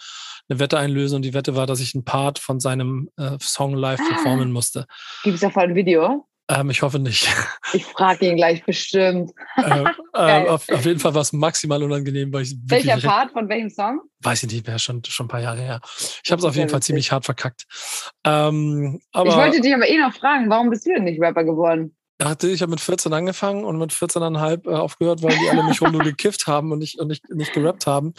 eine Wette einlösen. Und die Wette war, dass ich einen Part von seinem äh, Song live Ah. performen musste. Gibt es davon ein Video? Ähm, ich hoffe nicht. Ich frage ihn gleich bestimmt. *laughs* äh, *laughs* Geil. äh, auf, auf jeden Fall war es maximal unangenehm, weil ich wirklich Welcher recht- Part von welchem Song? weiß ich nicht mehr, schon, schon ein paar Jahre her. Ich habe es auf jeden Fall ziemlich hart verkackt. Ähm, aber ich wollte dich aber eh noch fragen, warum bist du denn nicht Rapper geworden? dachte, ich habe mit 14 angefangen und mit 14,5 äh, aufgehört, weil die alle mich rum nur gekifft haben und nicht, und nicht, nicht gerappt haben.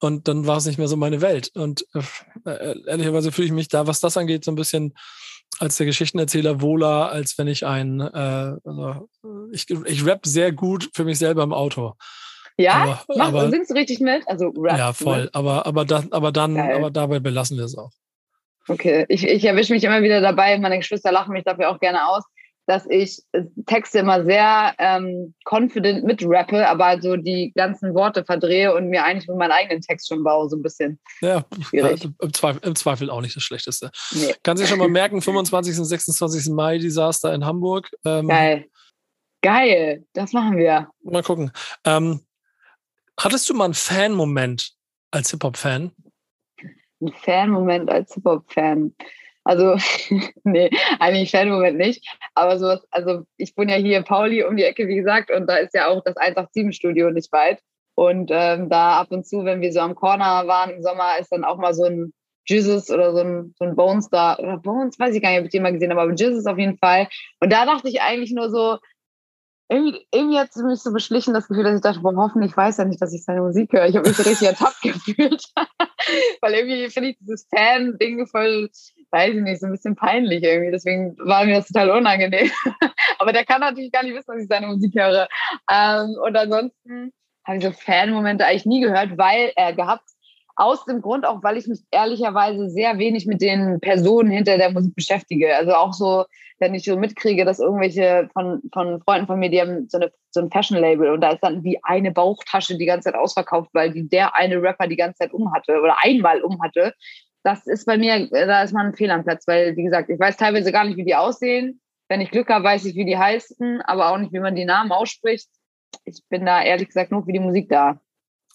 Und dann war es nicht mehr so meine Welt. Und äh, äh, ehrlicherweise fühle ich mich da, was das angeht, so ein bisschen als der Geschichtenerzähler wohler, als wenn ich ein, äh, also, ich, ich rap sehr gut für mich selber im Auto. Ja? Aber, Mach, aber singst du richtig mit? Also Rap. ja, voll. Aber, aber, dann, aber dann, Geil. aber dabei belassen wir es auch. Okay, ich, ich erwische mich immer wieder dabei, meine Geschwister lachen mich dafür auch gerne aus, dass ich äh, Texte immer sehr ähm, confident mitrappe, aber so die ganzen Worte verdrehe und mir eigentlich mit meinem eigenen Text schon baue, so ein bisschen. Ja, Schwierig. äh, im, Zweifel, im Zweifel auch nicht das Schlechteste. Nee. Kannst du schon mal *laughs* merken, 25. und 26. Mai Desaster in Hamburg. Ähm, Geil. Geil, das machen wir. Mal gucken. Ähm, hattest du mal einen Fan-Moment als Hip-Hop-Fan? Ein Fan-Moment als Hip-Hop-Fan. Also, *laughs* nee, eigentlich Fan-Moment nicht. Aber sowas, also ich wohne ja hier in Pauli um die Ecke, wie gesagt, und da ist ja auch das 187-Studio nicht weit. Und ähm, da ab und zu, wenn wir so am Corner waren im Sommer, ist dann auch mal so ein Jesus oder so ein, so ein Bones da. Oder Bones, weiß ich gar nicht, ob ich den mal gesehen habe, aber Jesus auf jeden Fall. Und da dachte ich eigentlich nur so, irgendwie, irgendwie hat es mich so beschlichen, das Gefühl, dass ich dachte, boah, hoffentlich weiß er nicht, dass ich seine Musik höre. Ich habe mich so richtig ertappt *laughs* gefühlt. Weil irgendwie finde ich dieses Fan-Ding voll, weiß ich nicht, so ein bisschen peinlich irgendwie. Deswegen war mir das total unangenehm. *laughs* Aber der kann natürlich gar nicht wissen, dass ich seine Musik höre. Ähm, und ansonsten habe ich so Fan-Momente eigentlich nie gehört, weil äh, gehabt. Aus dem Grund auch, weil ich mich ehrlicherweise sehr wenig mit den Personen hinter der Musik beschäftige. Also auch so, wenn ich so mitkriege, dass irgendwelche von, von Freunden von mir, die haben so, eine, so ein Fashion-Label und da ist dann wie eine Bauchtasche die ganze Zeit ausverkauft, weil die der eine Rapper die ganze Zeit umhatte oder einmal umhatte. Das ist bei mir, da ist man ein Fehl am Platz, weil, wie gesagt, ich weiß teilweise gar nicht, wie die aussehen. Wenn ich Glück habe, weiß ich, wie die heißen, aber auch nicht, wie man die Namen ausspricht. Ich bin da ehrlich gesagt nur für die Musik da.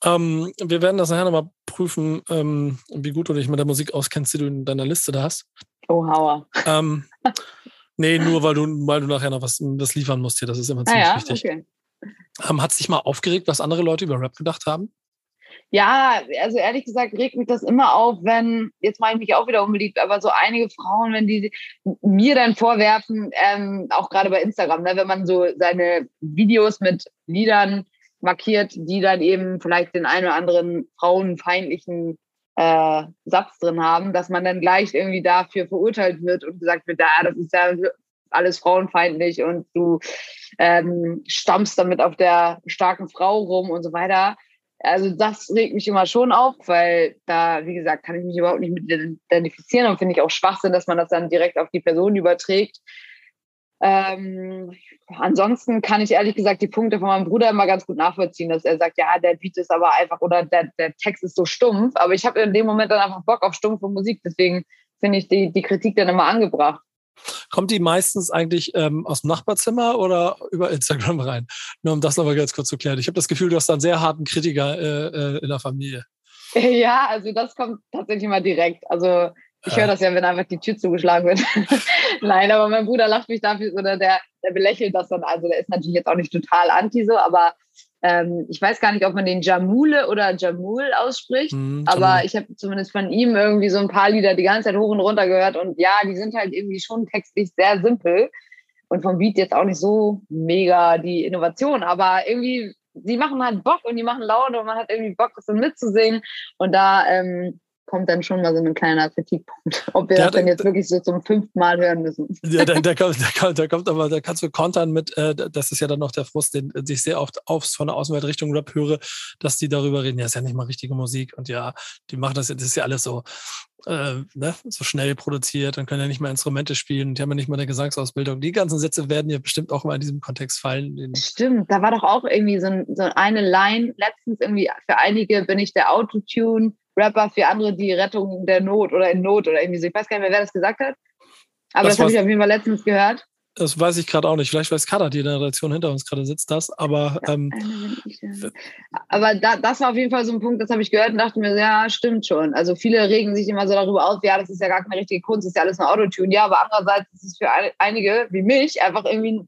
Ähm, wir werden das nachher nochmal prüfen, ähm, wie gut du dich mit der Musik auskennst, die du in deiner Liste da hast. Oh, Hauer. Ähm, *laughs* nee, nur weil du, weil du nachher noch was, was liefern musst hier. Das ist immer Ah ziemlich ja, wichtig. okay. Ähm, Hat es dich mal aufgeregt, was andere Leute über Rap gedacht haben? Ja, also ehrlich gesagt regt mich das immer auf, wenn, jetzt mache ich mich auch wieder unbeliebt, aber so einige Frauen, wenn die mir dann vorwerfen, ähm, auch gerade bei Instagram, ne, wenn man so seine Videos mit Liedern markiert, die dann eben vielleicht den einen oder anderen frauenfeindlichen äh, Satz drin haben, dass man dann gleich irgendwie dafür verurteilt wird und gesagt wird, ja, das ist ja alles frauenfeindlich und du ähm, stammst damit auf der starken Frau rum und so weiter. Also das regt mich immer schon auf, weil da, wie gesagt, kann ich mich überhaupt nicht mit identifizieren und finde ich auch Schwachsinn, dass man das dann direkt auf die Person überträgt. Ähm, ansonsten kann ich ehrlich gesagt die Punkte von meinem Bruder immer ganz gut nachvollziehen, dass er sagt, ja, der Beat ist aber einfach oder der, der Text ist so stumpf, aber ich habe in dem Moment dann einfach Bock auf stumpfe Musik, deswegen finde ich die, die Kritik dann immer angebracht. Kommt die meistens eigentlich ähm, aus dem Nachbarzimmer oder über Instagram *laughs* rein? Nur um das nochmal ganz kurz zu klären. Ich habe das Gefühl, du hast einen sehr harten Kritiker äh, äh, in der Familie. *laughs* Ja, also das kommt tatsächlich mal direkt. Also Ich höre das ja, wenn einfach die Tür zugeschlagen wird. *laughs* Nein, aber mein Bruder lacht mich dafür oder der, der belächelt das dann. Also der ist natürlich jetzt auch nicht total anti so, aber ähm, ich weiß gar nicht, ob man den Jamule oder Jamul ausspricht, mhm, aber ich habe zumindest von ihm irgendwie so ein paar Lieder die ganze Zeit hoch und runter gehört und ja, die sind halt irgendwie schon textlich sehr simpel und vom Beat jetzt auch nicht so mega die Innovation, aber irgendwie, sie machen halt Bock und die machen Laune und man hat irgendwie Bock, das mitzusingen und da ähm, kommt dann schon mal so ein kleiner Kritikpunkt, *laughs* ob wir der das dann jetzt wirklich so zum fünften Mal hören müssen. Ja, da, da, *laughs* kommt, da, kommt, da kommt aber, da kannst du kontern mit, äh, das ist ja dann noch der Frust, den ich sehr oft aufs von der Außenwelt Richtung Rap höre, dass die darüber reden, ja, ist ja nicht mal richtige Musik und ja, die machen das, das ist ja alles so, äh, ne, so schnell produziert und können ja nicht mehr Instrumente spielen und die haben ja nicht mal eine Gesangsausbildung. Die ganzen Sätze werden ja bestimmt auch mal in diesem Kontext fallen. Stimmt, da war doch auch irgendwie so, ein, so eine Line letztens irgendwie, für einige bin ich der Autotune, Rapper, für andere die Rettung der Not oder in Not oder irgendwie so. Ich weiß gar nicht mehr, wer das gesagt hat. Aber das, das habe ich auf jeden Fall letztens gehört. Das weiß ich gerade auch nicht. Vielleicht weiß Kader, die Generation hinter uns gerade sitzt, das. Aber, ähm, aber da, das war auf jeden Fall so ein Punkt, das habe ich gehört und dachte mir, ja, stimmt schon. Also viele regen sich immer so darüber auf, ja, das ist ja gar keine richtige Kunst, das ist ja alles nur Autotune. Ja, aber andererseits ist es für einige wie mich einfach irgendwie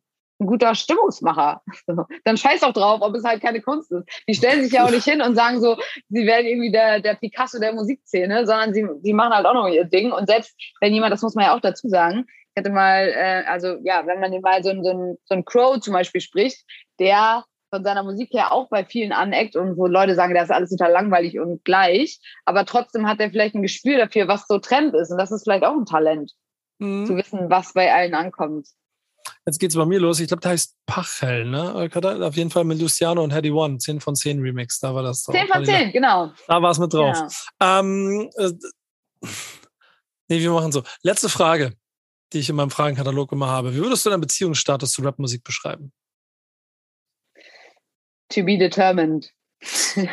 ein guter Stimmungsmacher. *laughs* Dann scheiß auch drauf, ob es halt keine Kunst ist. Die stellen sich ja auch nicht hin und sagen so, sie werden irgendwie der, der Picasso der Musikszene, sondern sie, sie machen halt auch noch ihr Ding. Und selbst wenn jemand, das muss man ja auch dazu sagen, ich hätte mal, äh, also ja, wenn man den mal so, so, ein, so ein Crow zum Beispiel spricht, der von seiner Musik her auch bei vielen aneckt und wo Leute sagen, das ist alles total langweilig und gleich, aber trotzdem hat er vielleicht ein Gespür dafür, was so Trend ist und das ist vielleicht auch ein Talent, mhm. zu wissen, was bei allen ankommt. Jetzt geht es bei mir los. Ich glaube, der heißt Pachel, ne? Auf jeden Fall mit Luciano und Heady One. 10 von 10 Remix. Da war das. 10 von 10, genau. Da war es mit drauf. Ja. Ähm, äh, *laughs* nee, wir machen so. Letzte Frage, die ich in meinem Fragenkatalog immer habe. Wie würdest du deinen Beziehungsstatus zu Rapmusik beschreiben? To be determined. *laughs*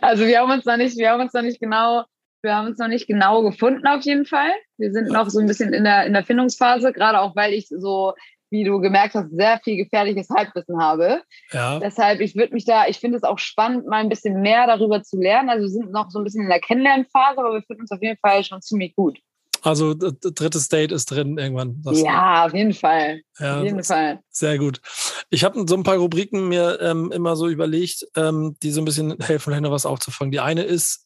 also wir haben uns noch nicht, wir haben uns noch nicht genau wir haben uns noch nicht genau gefunden auf jeden Fall. Wir sind noch so ein bisschen in der, in der Findungsphase, gerade auch weil ich so, wie du gemerkt hast, sehr viel gefährliches Halbwissen habe. Ja. Deshalb, ich würde mich da, ich finde es auch spannend, mal ein bisschen mehr darüber zu lernen. Also wir sind noch so ein bisschen in der Kennenlernphase, aber wir finden uns auf jeden Fall schon ziemlich gut. Also drittes Date ist drin irgendwann. ja, auf jeden Fall. Ja, auf jeden Fall. Sehr gut. Ich habe so ein paar Rubriken mir ähm, immer so überlegt, ähm, die so ein bisschen helfen, vielleicht noch was aufzufangen. Die eine ist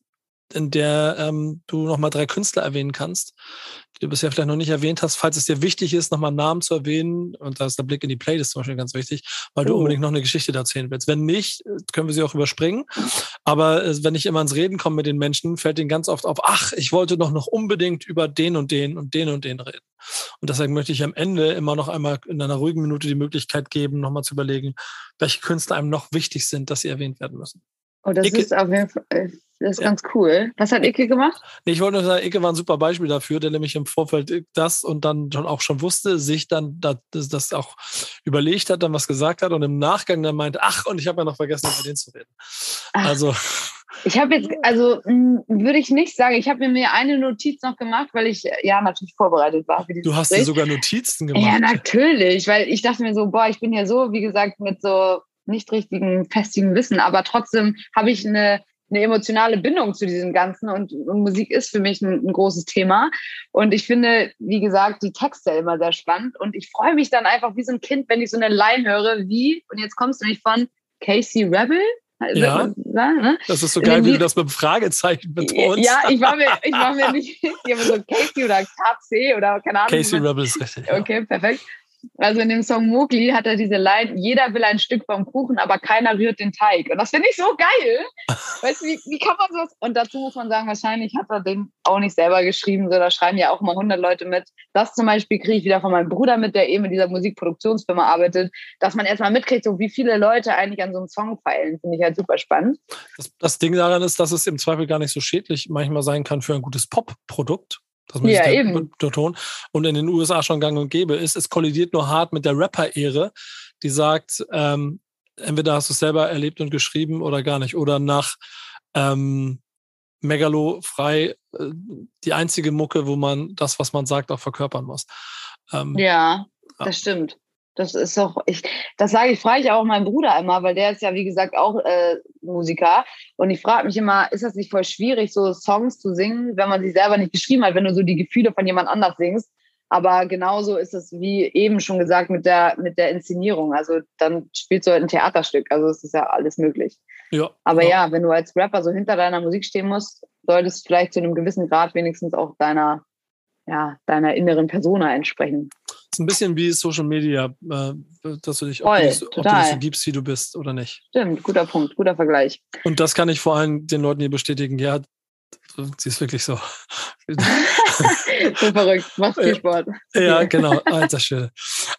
in der ähm, du nochmal drei Künstler erwähnen kannst, die du bisher vielleicht noch nicht erwähnt hast, falls es dir wichtig ist, nochmal Namen zu erwähnen. Und da ist der Blick in die Playlist zum Beispiel ganz wichtig, weil du oh. unbedingt noch eine Geschichte erzählen willst. Wenn nicht, können wir sie auch überspringen. Aber äh, wenn ich immer ins Reden komme mit den Menschen, fällt denen ganz oft auf, ach, ich wollte doch noch unbedingt über den und den und den und den reden. Und deshalb möchte ich am Ende immer noch einmal in einer ruhigen Minute die Möglichkeit geben, nochmal zu überlegen, welche Künstler einem noch wichtig sind, dass sie erwähnt werden müssen. Oh, das Icke, ist auf jeden Fall, äh, das ist ja. ganz cool. Was hat Icke gemacht? Nee, ich wollte nur sagen, Icke war ein super Beispiel dafür, der nämlich im Vorfeld das und dann schon auch schon wusste, sich dann das, das auch überlegt hat, dann was gesagt hat und im Nachgang dann meinte, ach, und ich habe ja noch vergessen, über den zu reden. Ach. Also. Ich habe jetzt, also hm, würde ich nicht sagen, ich habe mir eine Notiz noch gemacht, weil ich ja natürlich vorbereitet war. Für du hast dir sogar Notizen gemacht. Ja, natürlich, weil ich dachte mir so, boah, ich bin ja so, wie gesagt, mit so nicht richtigen, festigen Wissen, aber trotzdem habe ich eine, eine emotionale Bindung zu diesem Ganzen und, und Musik ist für mich ein, ein, großes Thema. Und ich finde, wie gesagt, die Texte immer sehr spannend und ich freue mich dann einfach wie so ein Kind, wenn ich so eine Line höre, wie, und jetzt kommst du nicht von Casey Rebel, ja, sagen, ne? das ist so geil, wie du das mit dem Fragezeichen betonst. Ja, ich war mir, ich war mir nicht, ich habe so Casey oder KC oder keine Ahnung. Casey Rebel ist richtig. Okay, perfekt. Also in dem Song Mowgli hat er diese Line, jeder will ein Stück vom Kuchen, aber keiner rührt den Teig. Und das finde ich so geil. *laughs* weißt du, wie, wie kann man sowas? Und dazu muss man sagen, wahrscheinlich hat er den auch nicht selber geschrieben, so da schreiben ja auch mal 100 Leute mit. Das zum Beispiel kriege ich wieder von meinem Bruder mit, der eben in dieser Musikproduktionsfirma arbeitet, dass man erstmal mitkriegt, so wie viele Leute eigentlich an so einem Song feilen, finde ich halt super spannend. Das, das Ding daran ist, dass es im Zweifel gar nicht so schädlich manchmal sein kann für ein gutes Pop-Produkt das muss ja, ich eben. betonen. Und in den USA schon gang und gäbe ist, es kollidiert nur hart mit der Rapper-Ehre, die sagt, ähm, entweder hast du es selber erlebt und geschrieben oder gar nicht. Oder nach ähm, Megalo frei äh, die einzige Mucke, wo man das, was man sagt, auch verkörpern muss. Ähm, ja, das stimmt. Das ist doch, ich, das sage ich, frage ich auch meinen Bruder immer, weil der ist ja, wie gesagt, auch äh, Musiker. Und ich frage mich immer, ist das nicht voll schwierig, so Songs zu singen, wenn man sie selber nicht geschrieben hat, wenn du so die Gefühle von jemand anders singst? Aber genauso ist es, wie eben schon gesagt, mit der, mit der Inszenierung. Also dann spielst du halt ein Theaterstück. Also es ist ja alles möglich. Ja. Aber ja. ja, wenn du als Rapper so hinter deiner Musik stehen musst, solltest du vielleicht zu einem gewissen Grad wenigstens auch deiner, ja, deiner inneren Persona entsprechen. Ist ein bisschen wie Social Media, äh, dass du dich, Voll, ob, du dich, ob du dich so gibst, wie du bist oder nicht. Stimmt, guter Punkt, guter Vergleich. Und das kann ich vor allem den Leuten hier bestätigen. Ja, sie ist wirklich so. *laughs* so verrückt, machst viel Sport. ja, genau. Alter *laughs* Schwede.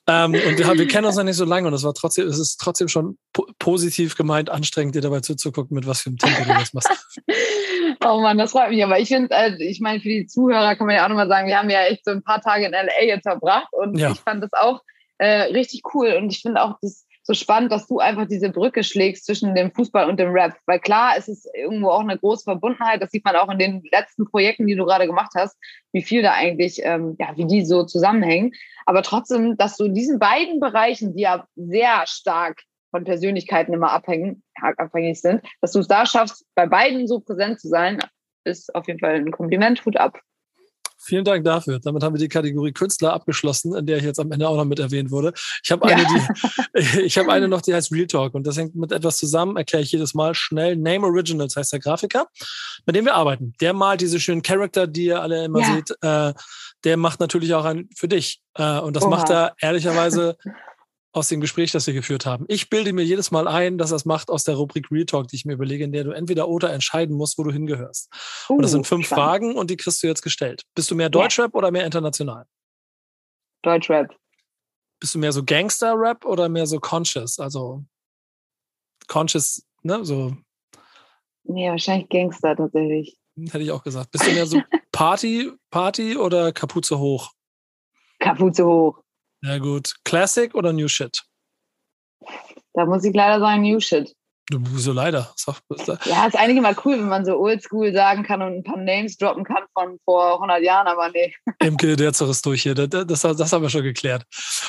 Ähm, und wir, wir kennen uns noch nicht so lange und es war trotzdem, es ist trotzdem schon po positiv gemeint, anstrengend, dir dabei zuzugucken, mit was für einem Tempo du das machst. *laughs* Oh Mann, das freut mich. Aber ich finde, äh, ich meine, für die Zuhörer kann man ja auch nochmal sagen, wir haben ja echt so ein paar Tage in LA jetzt verbracht und Ja. ich fand das auch äh, richtig cool. Und ich finde auch das so spannend, dass du einfach diese Brücke schlägst zwischen dem Fußball und dem Rap. Weil klar, es ist irgendwo auch eine große Verbundenheit. Das sieht man auch in den letzten Projekten, die du gerade gemacht hast, wie viel da eigentlich, ähm, ja, wie die so zusammenhängen. Aber trotzdem, dass du in diesen beiden Bereichen, die ja sehr stark von Persönlichkeiten immer abhängen, abhängig sind, dass du es da schaffst, bei beiden so präsent zu sein, ist auf jeden Fall ein Kompliment. Hut ab. Vielen Dank dafür. Damit haben wir die Kategorie Künstler abgeschlossen, in der ich jetzt am Ende auch noch mit erwähnt wurde. Ich habe eine, die, *laughs* ich habe eine noch, die heißt Real Talk und das hängt mit etwas zusammen, erkläre ich jedes Mal schnell. Name Originals heißt der Grafiker, mit dem wir arbeiten. Der malt diese schönen Charakter, die ihr alle immer Ja. seht. Äh, der macht natürlich auch einen für dich. Äh, und das Oha. macht er ehrlicherweise *laughs* aus dem Gespräch, das wir geführt haben. Ich bilde mir jedes Mal ein, dass es macht aus der Rubrik Real Talk, die ich mir überlege, in der du entweder oder entscheiden musst, wo du hingehörst. Und das Uh, sind fünf spannend. Fragen und die kriegst du jetzt gestellt. Bist du mehr Deutschrap oder mehr international? Deutschrap. Bist du mehr so Gangster-Rap oder mehr so Conscious? Also Conscious, ne? So Nee, wahrscheinlich Gangster tatsächlich. hätte ich auch gesagt. Bist du mehr so *laughs* Party, Party oder Kapuze hoch? Kapuze hoch. Ja gut. Classic oder New Shit? Da muss ich leider sagen, New Shit. So leider. Ja, ist eigentlich mal cool, wenn man so oldschool sagen kann und ein paar Names droppen kann von vor 100 Jahren, aber nee. Imke, der zerriss durch hier. Das, das, das haben wir schon geklärt.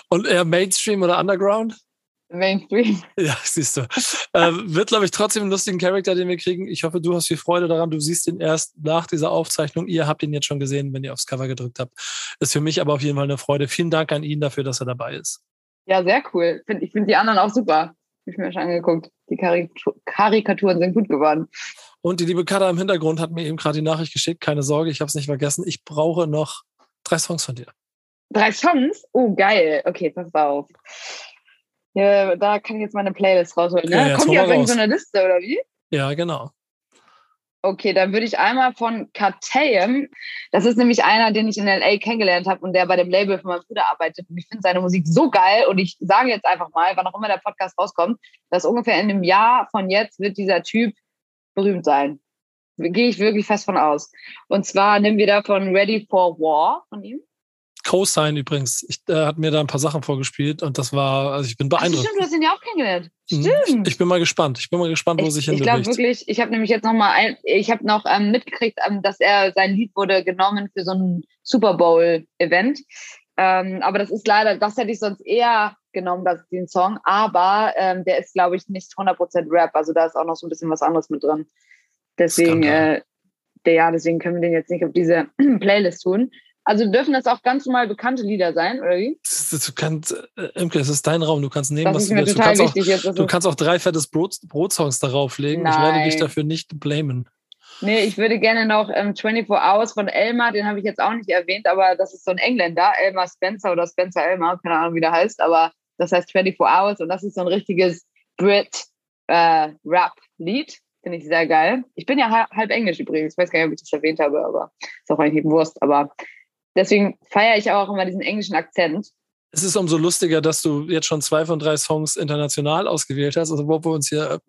Und eher Mainstream oder Underground? Mainstream. *laughs* Ja, siehst du. äh, wird, glaube ich, trotzdem einen lustigen Charakter, den wir kriegen. Ich hoffe, du hast viel Freude daran. Du siehst ihn erst nach dieser Aufzeichnung. Ihr habt ihn jetzt schon gesehen, wenn ihr aufs Cover gedrückt habt. Ist für mich aber auf jeden Fall eine Freude. Vielen Dank an ihn dafür, dass er dabei ist. Ja, sehr cool. Ich finde die anderen auch super. Hab ich mir schon angeguckt. Die Karikatur Karikaturen sind gut geworden. Und die liebe Kada im Hintergrund hat mir eben gerade die Nachricht geschickt. Keine Sorge, ich habe es nicht vergessen. Ich brauche noch drei Songs von dir. Drei Songs? Oh, geil. Okay, pass auf. Ja, da kann ich jetzt meine Playlist rausholen. Ne? Ja, Kommt die auf irgendeine Liste, oder wie? Ja, genau. Okay, dann würde ich einmal von Katayem, das ist nämlich einer, den ich in L.A. kennengelernt habe und der bei dem Label von meinem Bruder arbeitet. Und ich finde seine Musik so geil und ich sage jetzt einfach mal, wann auch immer der Podcast rauskommt, dass ungefähr in einem Jahr von jetzt wird dieser Typ berühmt sein. Gehe ich wirklich fest von aus. Und zwar nehmen wir da von Ready for War von ihm. Co-Sign übrigens. Ich äh, hat mir da ein paar Sachen vorgespielt und das war, also ich bin Ach, beeindruckt. stimmt, du hast ihn ja auch kennengelernt. Mhm. Stimmt. Ich bin mal gespannt. Ich bin mal gespannt, wo Ich, sich ich glaube wirklich, ich habe nämlich jetzt noch mal ein, ich habe noch ähm, mitgekriegt, ähm, dass er sein Lied wurde genommen für so ein Super Bowl Event. Ähm, aber das ist leider, das hätte ich sonst eher genommen, das den Song. Aber ähm, der ist, glaube ich, nicht 100% Rap. Also da ist auch noch so ein bisschen was anderes mit drin. Deswegen, äh, der, ja, deswegen können wir den jetzt nicht auf diese *clears throat* Playlist tun. Also dürfen das auch ganz normal bekannte Lieder sein, oder wie? Du kannst, äh, Imke, es ist dein Raum. Du kannst nehmen, Das was du willst. Du kannst, auch, jetzt. du kannst auch drei fettes Brot, Brotsongs darauf legen. Ich werde dich Nein. dafür nicht blamen. Nee, ich würde gerne noch ähm, 24 Hours von Elmar, den habe ich jetzt auch nicht erwähnt, aber das ist so ein Engländer, Elmar Spencer oder Spencer Elmar, keine Ahnung, wie der heißt, aber das heißt 24 Hours und das ist so ein richtiges Brit-Rap-Lied. Finde ich sehr geil. Ich bin ja halb, halb Englisch übrigens, ich weiß gar nicht, ob ich das erwähnt habe, aber ist auch eigentlich Wurst, aber deswegen feiere ich auch immer diesen englischen Akzent. Es ist umso lustiger, dass du jetzt schon zwei von drei Songs international ausgewählt hast, also wo wir uns hier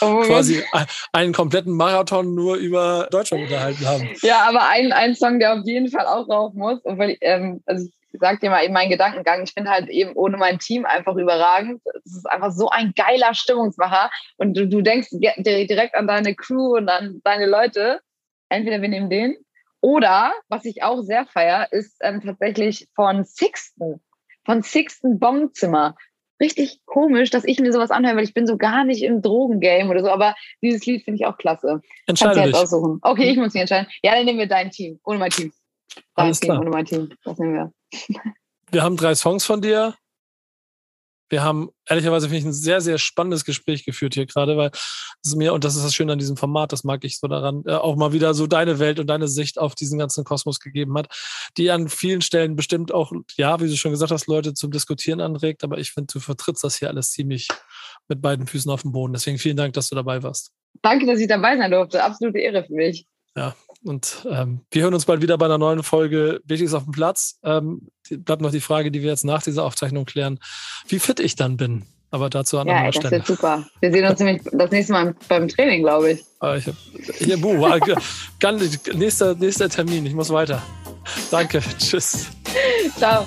Oh, quasi ein- einen kompletten Marathon nur über Deutschland unterhalten haben. Ja, aber ein, ein Song, der auf jeden Fall auch rauf muss. Und weil, ähm, also ich sag dir mal eben meinen Gedankengang. Ich finde halt eben ohne mein Team einfach überragend. Es ist einfach so ein geiler Stimmungsmacher. Und du, du denkst direkt an deine Crew und an deine Leute. Entweder wir nehmen den. Oder, was ich auch sehr feier, ist ähm, tatsächlich von Sixten. von Sixten Bombzimmer. Richtig komisch, dass ich mir sowas anhöre, weil ich bin so gar nicht im Drogengame oder so, aber dieses Lied finde ich auch klasse. Entscheide Kannst du dich. jetzt aussuchen. Okay, ich muss mich entscheiden. Ja, dann nehmen wir dein Team, ohne mein Team. Dein Alles Team, klar. ohne mein Team. Das nehmen wir. Wir haben drei Songs von dir. Wir haben ehrlicherweise finde ich ein sehr, sehr spannendes Gespräch geführt hier gerade, weil es mir, und das ist das Schöne an diesem Format, das mag ich so daran, äh, auch mal wieder so deine Welt und deine Sicht auf diesen ganzen Kosmos gegeben hat, die an vielen Stellen bestimmt auch, ja, wie du schon gesagt hast, Leute zum Diskutieren anregt, aber ich finde, du vertrittst das hier alles ziemlich mit beiden Füßen auf dem Boden. Deswegen vielen Dank, dass du dabei warst. Danke, dass ich dabei sein durfte. Absolute Ehre für mich. Und ähm, wir hören uns bald wieder bei einer neuen Folge Wichtiges auf dem Platz. Ähm, bleibt noch die Frage, die wir jetzt nach dieser Aufzeichnung klären, wie fit ich dann bin. Aber dazu an Ja, anderer ey, das Stelle. wird super. Wir sehen uns nämlich das nächste Mal beim Training, glaube ich. Aber ich hab, hier, buh, war- kann, *laughs* nächster, nächster Termin, ich muss weiter. Danke, tschüss. Ciao.